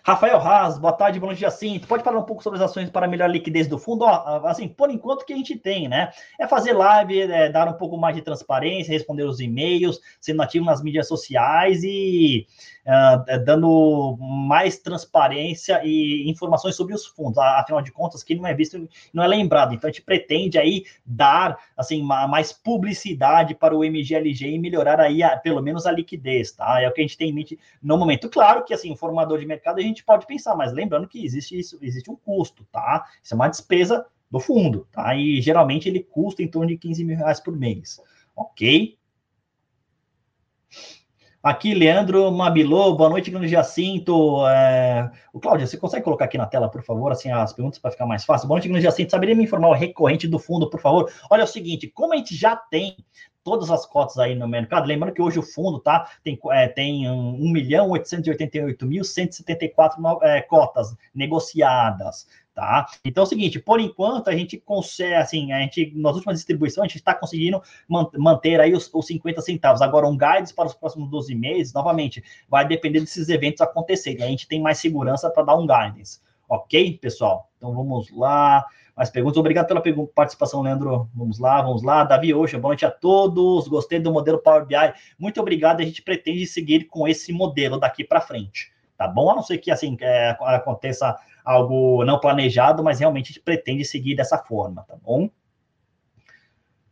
Rafael Haas, boa tarde, bom dia, sim. Pode falar um pouco sobre as ações para melhorar a liquidez do fundo? Ó, assim, por enquanto que a gente tem, né? É fazer live, é dar um pouco mais de transparência, responder os e-mails, sendo ativo nas mídias sociais e uh, dando mais transparência e informações sobre os fundos. Afinal de contas, quem não é visto não é lembrado. Então, a gente pretende aí dar, assim, mais publicidade para o MGLG e melhorar aí, a, pelo menos, a liquidez, tá? É o que a gente tem em mente no momento. Claro que, assim, formador de mercado a gente pode pensar, mas lembrando que existe isso, existe um custo, tá? Isso é uma despesa do fundo, tá? E geralmente ele custa em torno de 15 mil reais por mês, ok? Aqui, Leandro Mabilô, boa noite, grande Jacinto. É... O Cláudio, você consegue colocar aqui na tela, por favor, assim, as perguntas para ficar mais fácil? Boa noite, grande Jacinto. Saberia me informar o recorrente do fundo, por favor? Olha é o seguinte, como a gente já tem todas as cotas aí no mercado, lembrando que hoje o fundo, tá, tem, é, tem 1 milhão 888 mil 174 é, cotas negociadas, tá? Então é o seguinte, por enquanto a gente consegue, assim, a gente, nas últimas distribuições, a gente está conseguindo manter aí os, os 50 centavos. Agora, um guidance para os próximos 12 meses, novamente, vai depender desses eventos acontecerem. A gente tem mais segurança para dar um guidance. Ok, pessoal? Então vamos lá. Mais perguntas. Obrigado pela participação, Leandro. Vamos lá, vamos lá. Davi Oxa, boa noite a todos. Gostei do modelo Power BI. Muito obrigado. A gente pretende seguir com esse modelo daqui para frente. Tá bom? A não ser que assim é, aconteça algo não planejado, mas realmente a gente pretende seguir dessa forma, tá bom?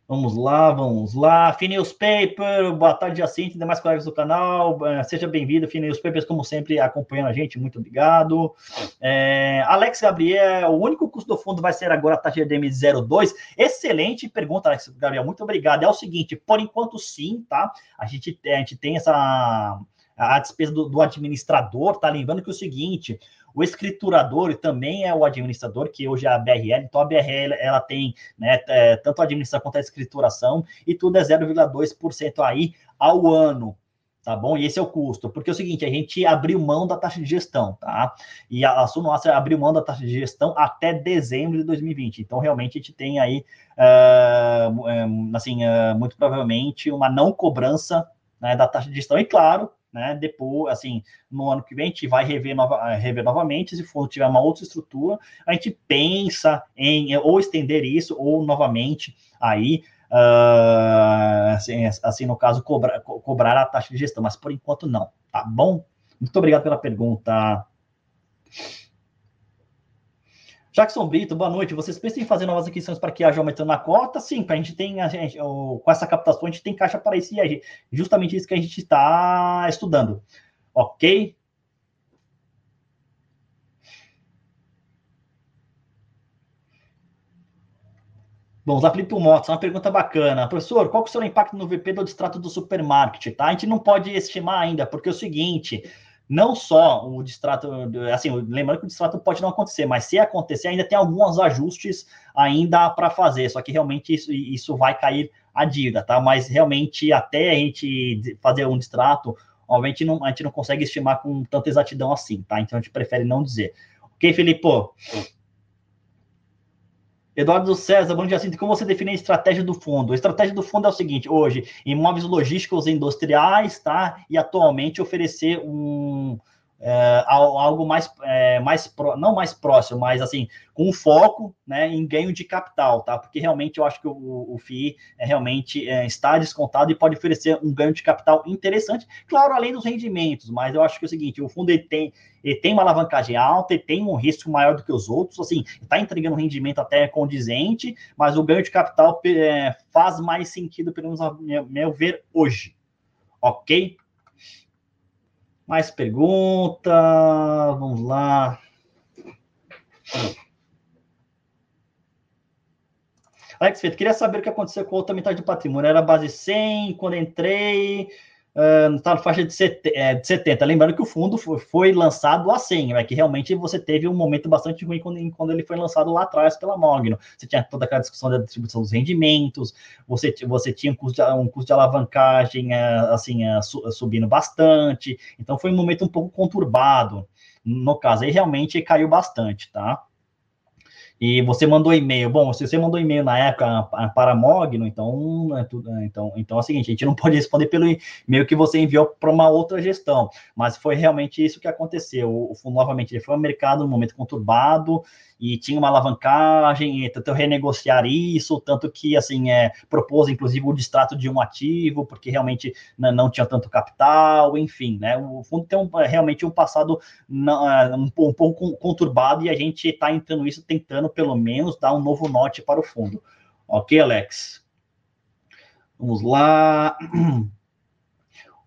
Vamos lá, vamos lá. Paper, boa tarde, Jacinto, demais colegas do canal. Eh, seja bem-vindo, Papers, como sempre, acompanhando a gente, muito obrigado. É, Alex Gabriel, o único custo do fundo vai ser agora a taxa de DM02? Excelente pergunta, Alex Gabriel, muito obrigado. É o seguinte, por enquanto sim, tá? A gente, a gente tem essa a despesa do, do administrador, tá? Lembrando que é o seguinte, o escriturador também é o administrador, que hoje é a BRL. Então, a BRL ela tem né, é, tanto a administração quanto a escrituração, e tudo é 0,2% aí ao ano. Tá bom? E esse é o custo. Porque é o seguinte, a gente abriu mão da taxa de gestão, tá? E a, a Sunoassa abriu mão da taxa de gestão até dezembro de 2020. Então, realmente, a gente tem aí, uh, assim, uh, muito provavelmente, uma não cobrança né, da taxa de gestão. E, claro, né? Depois, assim, no ano que vem a gente vai rever, nova, rever novamente, se for tiver uma outra estrutura, a gente pensa em ou estender isso ou novamente aí uh, assim, assim, no caso, cobrar, cobrar a taxa de gestão, mas por enquanto não, tá bom? Muito obrigado pela pergunta. Jackson Brito, boa noite. Vocês pensam em fazer novas aquisições para que haja aumento na cota? Sim, a gente tem, a gente, com essa captação, a gente tem caixa para isso e justamente isso que a gente está estudando. Ok? Vamos lá, Felipe Motos, uma pergunta bacana. Professor, qual que será o impacto no VP do distrato do supermarket? Tá? A gente não pode estimar ainda, porque é o seguinte, não só o distrato, assim, lembrando que o distrato pode não acontecer, mas se acontecer, ainda tem alguns ajustes ainda para fazer, só que realmente isso, isso vai cair a dívida, tá? Mas realmente, até a gente fazer um distrato, obviamente não, a gente não consegue estimar com tanta exatidão assim, tá? Então a gente prefere não dizer. Ok, Felipe? Eduardo César, bom dia, Cinto. Como você define a estratégia do fundo? A estratégia do fundo é o seguinte: hoje, imóveis logísticos e industriais, tá? E atualmente oferecer um é, algo mais, é, mais pro, não mais próximo, mas assim, com foco né, em ganho de capital, tá? Porque realmente eu acho que o, o FII é, realmente é, está descontado e pode oferecer um ganho de capital interessante, claro, além dos rendimentos, mas eu acho que é o seguinte: o fundo ele tem, ele tem uma alavancagem alta e tem um risco maior do que os outros, assim, está entregando um rendimento até condizente, mas o ganho de capital é, faz mais sentido, pelo menos a meu, meu ver, hoje. Ok? Mais pergunta, vamos lá. Alex Feito, queria saber o que aconteceu com a outra metade do patrimônio. Era base 100, quando entrei, está na faixa de 70. É, Lembrando que o fundo foi, lançado a 100, né, que realmente você teve um momento bastante ruim quando, ele foi lançado lá atrás pela Mogno. Você tinha toda aquela discussão da distribuição dos rendimentos, você, você tinha um custo, de, um custo de alavancagem é, assim, é, subindo bastante, então foi um momento um pouco conturbado no caso, aí realmente caiu bastante, tá? E você mandou e-mail. Bom, se você mandou e-mail na época para a Mogno, então, é tudo, é, então, então é o seguinte, a gente não pode responder pelo e-mail que você enviou para uma outra gestão, mas foi realmente isso que aconteceu. O, novamente, ele foi ao mercado num momento conturbado, e tinha uma alavancagem, tentou renegociar isso, tanto que, assim, é, propôs, inclusive, o distrato de um ativo, porque realmente não, não tinha tanto capital, enfim, né, o fundo tem um, realmente um passado um, um pouco conturbado, e a gente está entrando isso, tentando, pelo menos, dar um novo norte para o fundo. Ok, Alex? Vamos lá. [CLEARS THROAT]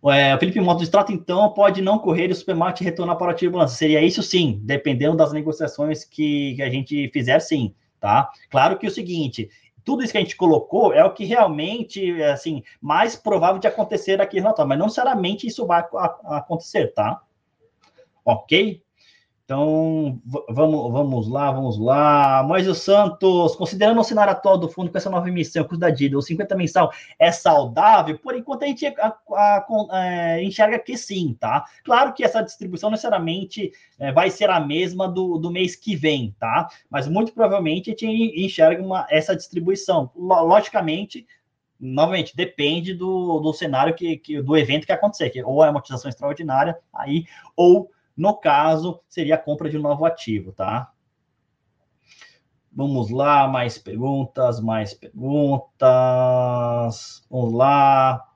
É, o Felipe Motos extrato, então, pode não correr e o supermarket retornar para a turbulência. Seria isso sim, dependendo das negociações que, que a gente fizer, sim, tá? Claro que é o seguinte, tudo isso que a gente colocou é o que realmente, assim, mais provável de acontecer aqui no mas não necessariamente isso vai acontecer, tá? Ok? Então, vamos, vamos lá, vamos lá. Moisés Santos, considerando o cenário atual do fundo com essa nova emissão, custo da dívida, o 50 mensal é saudável? Por enquanto, a gente a, a, a, é, enxerga que sim, tá? Claro que essa distribuição necessariamente é, vai ser a mesma do, do mês que vem, tá? Mas muito provavelmente a gente enxerga uma, essa distribuição. Logicamente, novamente, depende do, do cenário que, que, do evento que acontecer, que ou é amortização extraordinária, aí, ou no caso, seria a compra de um novo ativo, tá? Vamos lá, mais perguntas, mais perguntas. Vamos lá.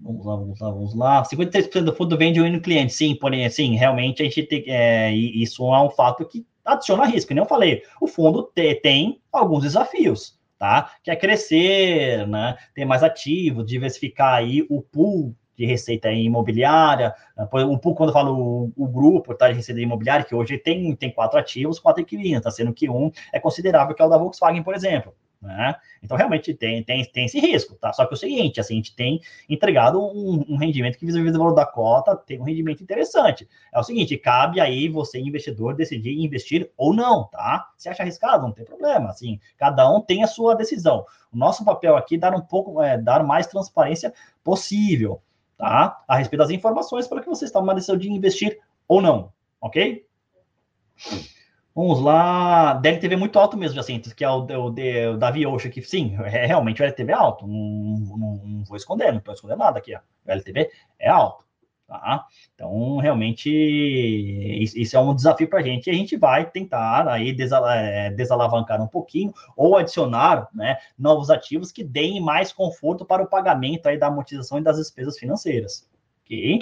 Vamos lá, vamos lá, vamos lá. 53% do fundo vende no cliente. Sim, porém, sim, realmente a gente tem. É, isso é um fato que adiciona risco. Nem eu falei, o fundo te, tem alguns desafios. tá? Que é crescer, né? Ter mais ativos, diversificar aí o pool de receita imobiliária. O pool, quando eu falo o, o grupo tá, de receita imobiliária, que hoje tem, tem quatro ativos, quatro inquilinos, tá? sendo que um é considerável, que é o da Volkswagen, por exemplo. Né? Então, realmente tem, tem, tem esse risco, tá? Só que é o seguinte, assim, a gente tem entregado um, um rendimento que vis-à-vis do valor da cota tem um rendimento interessante. É o seguinte, cabe aí você, investidor, decidir investir ou não, tá? Se acha arriscado, não tem problema, assim, cada um tem a sua decisão. O nosso papel aqui é dar um pouco, é, dar mais transparência possível, tá? A respeito das informações para que você tome uma decisão de investir ou não, ok? Vamos lá, DLTV muito alto mesmo, assim, que é o, o, o Davi Oxa, que sim, é, realmente o LTV é alto, não, não, não vou esconder, não estou escondendo nada aqui, ó. o LTV é alto, tá? Então, realmente, isso é um desafio para a gente, e a gente vai tentar aí é, desalavancar um pouquinho, ou adicionar, né, novos ativos que deem mais conforto para o pagamento aí da amortização e das despesas financeiras, ok?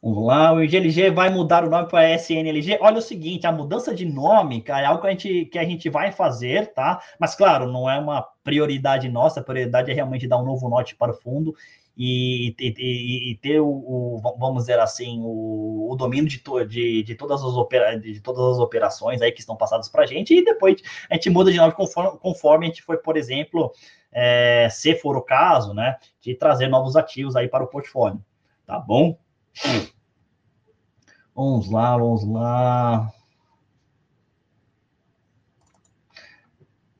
Vamos lá, o IGLG vai mudar o nome para SNLG. Olha o seguinte, a mudança de nome, cara, é algo que a, gente, que a gente vai fazer, tá? Mas, claro, não é uma prioridade nossa, a prioridade é realmente dar um novo norte para o fundo e, e, e ter o, o, vamos dizer assim, o, o domínio de, to, de, de, todas as opera, de todas as operações aí que estão passadas para a gente, e depois a gente muda de nome conforme, conforme a gente foi, por exemplo, é, se for o caso, né, de trazer novos ativos aí para o portfólio, tá bom? Vamos lá, vamos lá.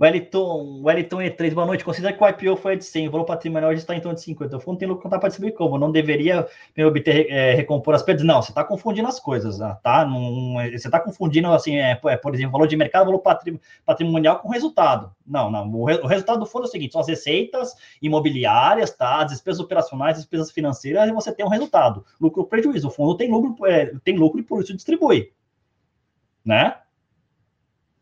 Wellington, Wellington E3, boa noite. Considera que o IPO foi de 100, o valor patrimonial já está em torno de 50. O fundo tem lucro contar para distribuir como? Não deveria obter, é, recompor as perdas? Não, você está confundindo as coisas, ah, tá? Não, você está confundindo, assim, é, é, por exemplo, valor de mercado, valor patrimonial com resultado. Não, não. O, re, o, resultado do fundo é o seguinte: são as receitas imobiliárias, tá? As despesas operacionais, as despesas financeiras, e você tem um resultado. Lucro prejuízo. O fundo tem lucro, é, tem lucro e por isso distribui. Né?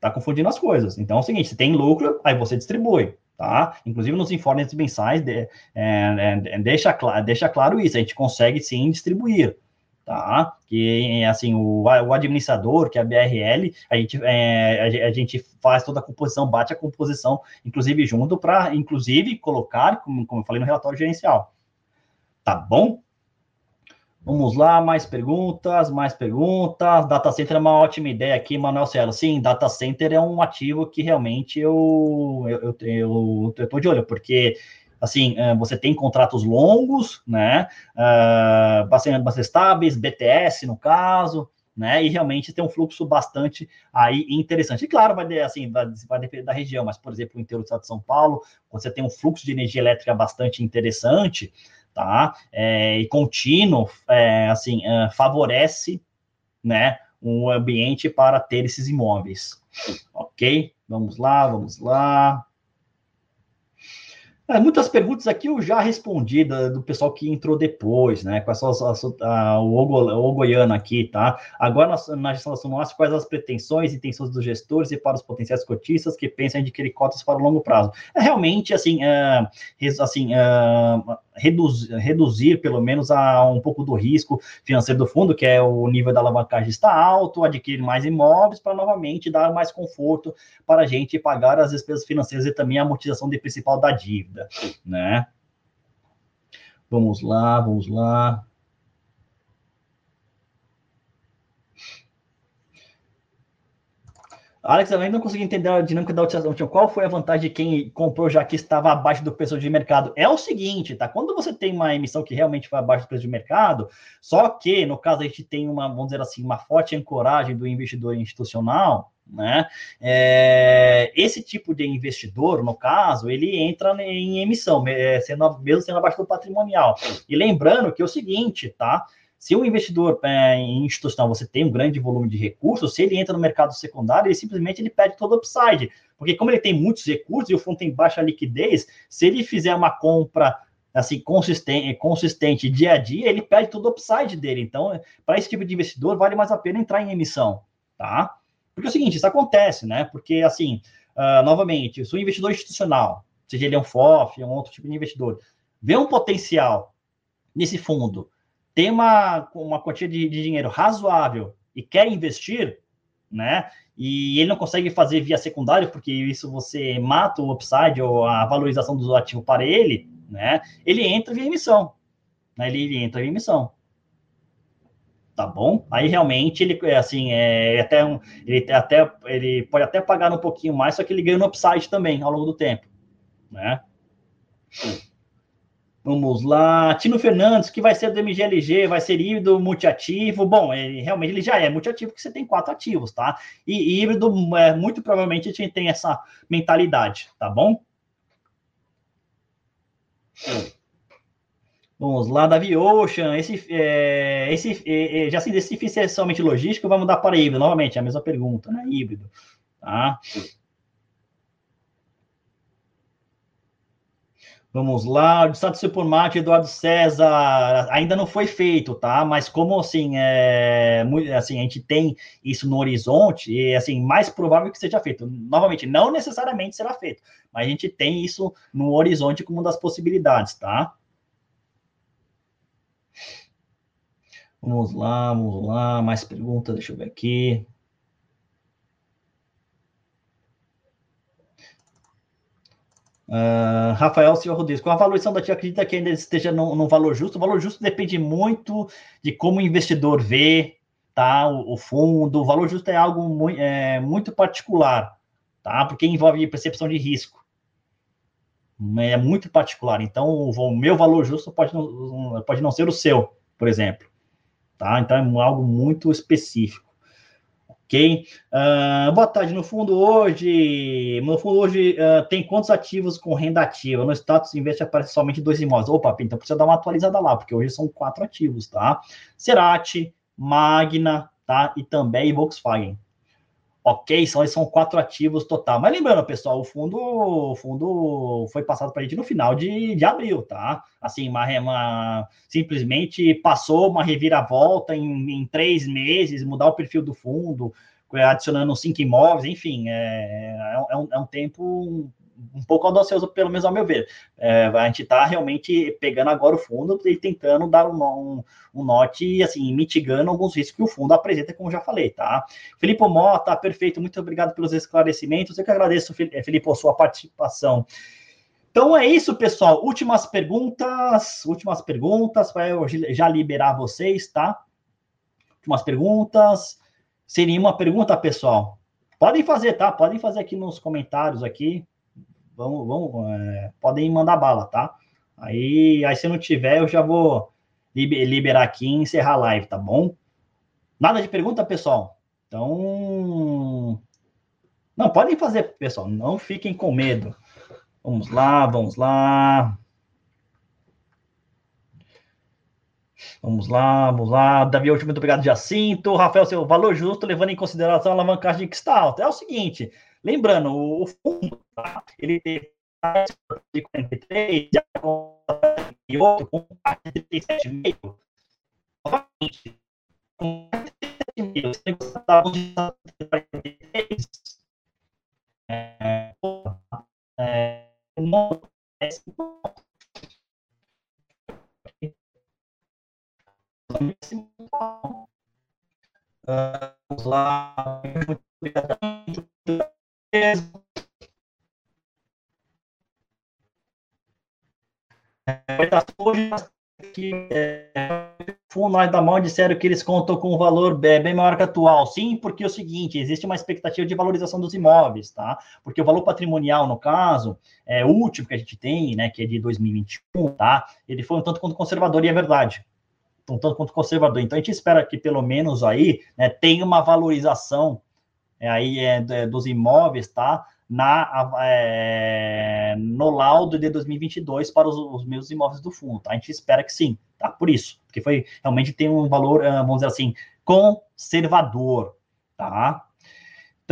Tá confundindo as coisas. Então é o seguinte: se tem lucro, aí você distribui. Tá? Inclusive nos informes mensais, de, é, é, deixa, deixa claro isso, a gente consegue sim distribuir tá? Que assim o, o administrador, que é a BRL, a gente, é, a gente faz toda a composição, bate a composição, inclusive junto para, inclusive colocar, como, como eu falei no relatório gerencial, tá bom? Vamos lá, mais perguntas, mais perguntas. Data center é uma ótima ideia aqui, Manuel Cielo. Sim, data center é um ativo que realmente eu eu, eu, eu, tô de olho, porque assim, é, você tem contratos longos, né? Uh, bastante, bastante estáveis, BTS no caso, né? E realmente tem um fluxo bastante aí interessante. E claro, vai, assim, vai, vai depender da região, mas, por exemplo, no interior do estado de São Paulo, você tem um fluxo de energia elétrica bastante interessante, tá? É, e contínuo, é, assim, é, favorece, né, um ambiente para ter esses imóveis. Ok? Vamos lá, vamos lá. É, muitas perguntas aqui eu já respondi do, do pessoal que entrou depois, né? Com essa, a, o, o goiano aqui, tá? Agora, na, na gestão nossa, quais as pretensões e intenções dos gestores e para os potenciais cotistas que pensam em adquirir cotas para o longo prazo? É realmente, assim, é, assim reduzir, reduzir, pelo menos, a um pouco do risco financeiro do fundo, que é o nível da alavancagem está alto, adquirir mais imóveis para, novamente, dar mais conforto para a gente pagar as despesas financeiras e também a amortização de principal da dívida né? Vamos lá, vamos lá. Alex, também não consegui entender a dinâmica da utilização. Qual foi a vantagem de quem comprou já que estava abaixo do preço de mercado? É o seguinte, tá? Quando você tem uma emissão que realmente foi abaixo do preço de mercado, só que, no caso, a gente tem uma, vamos dizer assim, uma forte ancoragem do investidor institucional, né? É, esse tipo de investidor, no caso, ele entra em emissão, é, sendo, mesmo sendo abaixo do patrimonial. E lembrando que é o seguinte, tá? Se o investidor é, institucional você tem um grande volume de recursos, se ele entra no mercado secundário, ele simplesmente ele perde todo o upside. Porque como ele tem muitos recursos e o fundo tem baixa liquidez, se ele fizer uma compra assim consistente, consistente dia a dia, ele perde todo o upside dele. Então, para esse tipo de investidor, vale mais a pena entrar em emissão, tá? Porque é o seguinte, isso acontece, né? Porque, assim, uh, novamente, se o investidor institucional, seja ele é um FOF, um outro tipo de investidor, vê um potencial nesse fundo tem uma, uma quantia de, de dinheiro razoável e quer investir, né? e ele não consegue fazer via secundário, porque isso você mata o upside ou a valorização do ativo para ele, né? Ele entra via emissão, né? Ele, ele entra via emissão, tá bom? Aí realmente ele é assim, é até um, ele até ele pode até pagar um pouquinho mais, só que ele ganha no upside também ao longo do tempo, né? Vamos lá, Tino Fernandes, que vai ser do MGLG, vai ser híbrido multiativo. Bom, ele, realmente ele já é multiativo, porque você tem quatro ativos, tá? E híbrido, é, muito provavelmente, a gente tem essa mentalidade, tá bom? Vamos lá, Davi Ocean, esse, é, esse é, é já se desse é somente logístico, vamos mudar para híbrido, novamente, é a mesma pergunta, né? Híbrido, tá? Vamos lá, o Estado Supermate, Eduardo César, ainda não foi feito, tá? Mas como assim, é, assim, a gente tem isso no horizonte, e assim, mais provável que seja feito. Novamente, não necessariamente será feito, mas a gente tem isso no horizonte como uma das possibilidades, tá? Vamos lá, vamos lá, mais perguntas, deixa eu ver aqui. Uh, Rafael Silva Rodrigues, com a valorização da TIA, acredita que ainda esteja num, valor justo? O valor justo depende muito de como o investidor vê tá, o, o fundo. O valor justo é algo muito, é, muito particular, tá? Porque envolve percepção de risco. É muito particular. Então, o, o meu valor justo pode não, pode não ser o seu, por exemplo. Tá? Então, é algo muito específico ok? Uh, boa tarde. No fundo, hoje, no fundo, hoje uh, tem quantos ativos com renda ativa? No status investe aparece somente dois imóveis. Opa, então precisa dar uma atualizada lá, porque hoje são quatro ativos, tá? Cerati, Magna, tá? E também Volkswagen. Ok, são, são quatro ativos total. Mas lembrando, pessoal, o fundo, o fundo foi passado para a gente no final de, de abril, tá? Assim, uma, uma, simplesmente passou uma reviravolta em, em três meses, mudar o perfil do fundo, adicionando cinco imóveis, enfim, é, é, um, é um tempo um pouco audacioso, pelo menos ao meu ver. É, a gente está realmente pegando agora o fundo e tentando dar um, um, um note, assim, mitigando alguns riscos que o fundo apresenta, como já falei, tá? Felipe Mota, perfeito, muito obrigado pelos esclarecimentos. Eu que agradeço, Felipe, a sua participação. Então é isso, pessoal. Últimas perguntas, últimas perguntas, para eu já liberar vocês, tá? Últimas perguntas. Sem nenhuma pergunta, pessoal? Podem fazer, tá? Podem fazer aqui nos comentários aqui vamos, vamos é, podem mandar bala, tá? Aí, aí se não tiver, eu já vou liberar aqui e encerrar a live, tá bom? Nada de pergunta, pessoal? Então, não, podem fazer, pessoal, não fiquem com medo. Vamos lá, vamos lá. Vamos lá, vamos lá. Davi, muito obrigado, Jacinto. Rafael, seu valor justo, levando em consideração a alavancagem que está alta. É o seguinte, Lembrando, o fundo, tá? ele teve de 43 e outro com 37,5. Novamente, com 37,5, se negociavam de 43, é, é, não é Vamos lá. Que é, fundo da mão disseram que eles contam com um valor bem maior que atual. Sim, porque é o seguinte, existe uma expectativa de valorização dos imóveis, tá? Porque o valor patrimonial, no caso, é, o último que a gente tem, né, que é de 2021, tá? Ele foi um tanto quanto conservador, e é verdade. Um tanto quanto conservador. Então, a gente espera que, pelo menos aí, né, tenha uma valorização aí é, é, dos imóveis, tá? Na, é, no laudo de 2022 para os, os meus imóveis do fundo, tá? A gente espera que sim, tá? Por isso, porque foi realmente tem um valor, é, vamos dizer assim, conservador, tá?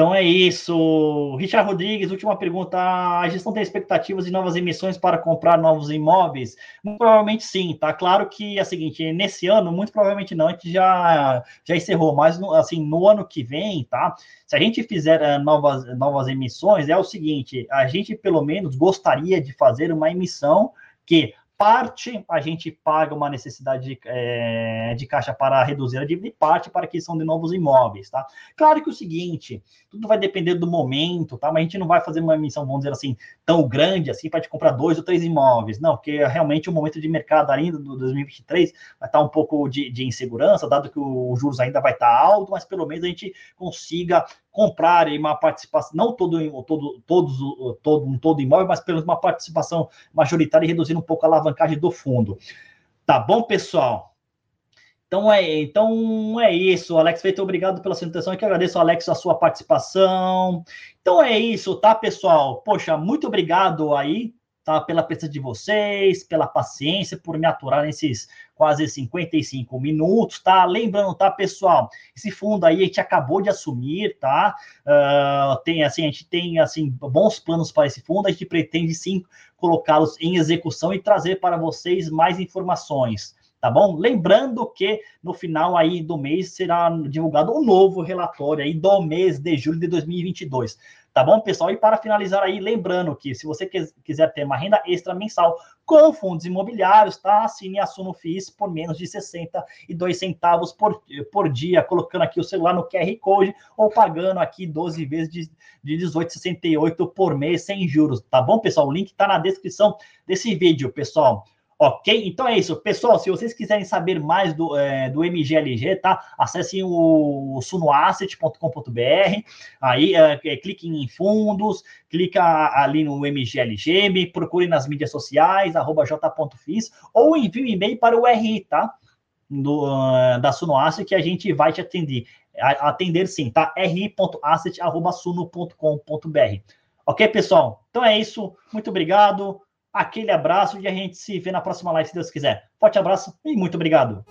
Então é isso. Richard Rodrigues, última pergunta. A gestão tem expectativas de novas emissões para comprar novos imóveis? Muito provavelmente sim, tá? Claro que é o seguinte, nesse ano, muito provavelmente não, a gente já, já encerrou, mas no, assim, no ano que vem, tá? Se a gente fizer uh, novas, novas emissões, é o seguinte, a gente pelo menos gostaria de fazer uma emissão que parte a gente paga uma necessidade de, é, de caixa para reduzir a dívida e parte para aquisição de novos imóveis, tá? Claro que o seguinte, tudo vai depender do momento, tá? Mas a gente não vai fazer uma emissão, vamos dizer assim, tão grande assim para te comprar dois ou três imóveis, não, porque realmente o momento de mercado ainda do 2023 vai estar um pouco de, de insegurança, dado que o juros ainda vai estar alto, mas pelo menos a gente consiga comprar uma participação, não todo, todo, todos, todo, todo imóvel, mas pelo menos uma participação majoritária e reduzindo um pouco a alavancagem do fundo. Tá bom, pessoal? Então é, então é isso, Alex Feito, obrigado pela sua atenção. Que agradeço, Alex, a sua participação. Então é isso, tá, pessoal? Poxa, muito obrigado aí tá? Pela presença de vocês, pela paciência, por me aturar nesses quase 55 minutos, tá? Lembrando, tá, pessoal? Esse fundo aí a gente acabou de assumir, tá? Uh, tem, assim, a gente tem, assim, bons planos para esse fundo, a gente pretende, sim, colocá-los em execução e trazer para vocês mais informações, tá bom? Lembrando que no final aí do mês será divulgado um novo relatório aí do mês de julho de 2022. Tá bom, pessoal? E para finalizar aí, lembrando que se você quiser ter uma renda extra mensal com fundos imobiliários, tá? Assine a Suno FIS por menos de 62 centavos por, por dia, colocando aqui o celular no QR Code ou pagando aqui 12 vezes de, de 18,68 por mês sem juros, tá bom, pessoal? O link tá na descrição desse vídeo, pessoal. Ok? Então é isso. Pessoal, se vocês quiserem saber mais do, é, do MGLG, tá? Acessem o sunoasset.com.br, aí é, é, cliquem em fundos, clica ali no MGLG, me procurem nas mídias sociais, arroba ou envie um e-mail para o RI, tá? Do, uh, da Sunoasset, que a gente vai te atender. Atender sim, tá? ri.asset.suno.com.br. Ok, pessoal? Então é isso. Muito obrigado. Aquele abraço e a gente se vê na próxima live, se Deus quiser. Forte abraço e muito obrigado.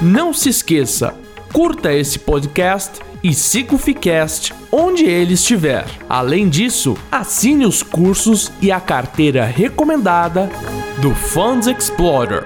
Não se esqueça, curta esse podcast e siga o Ficast onde ele estiver. Além disso, assine os cursos e a carteira recomendada do Funds Explorer.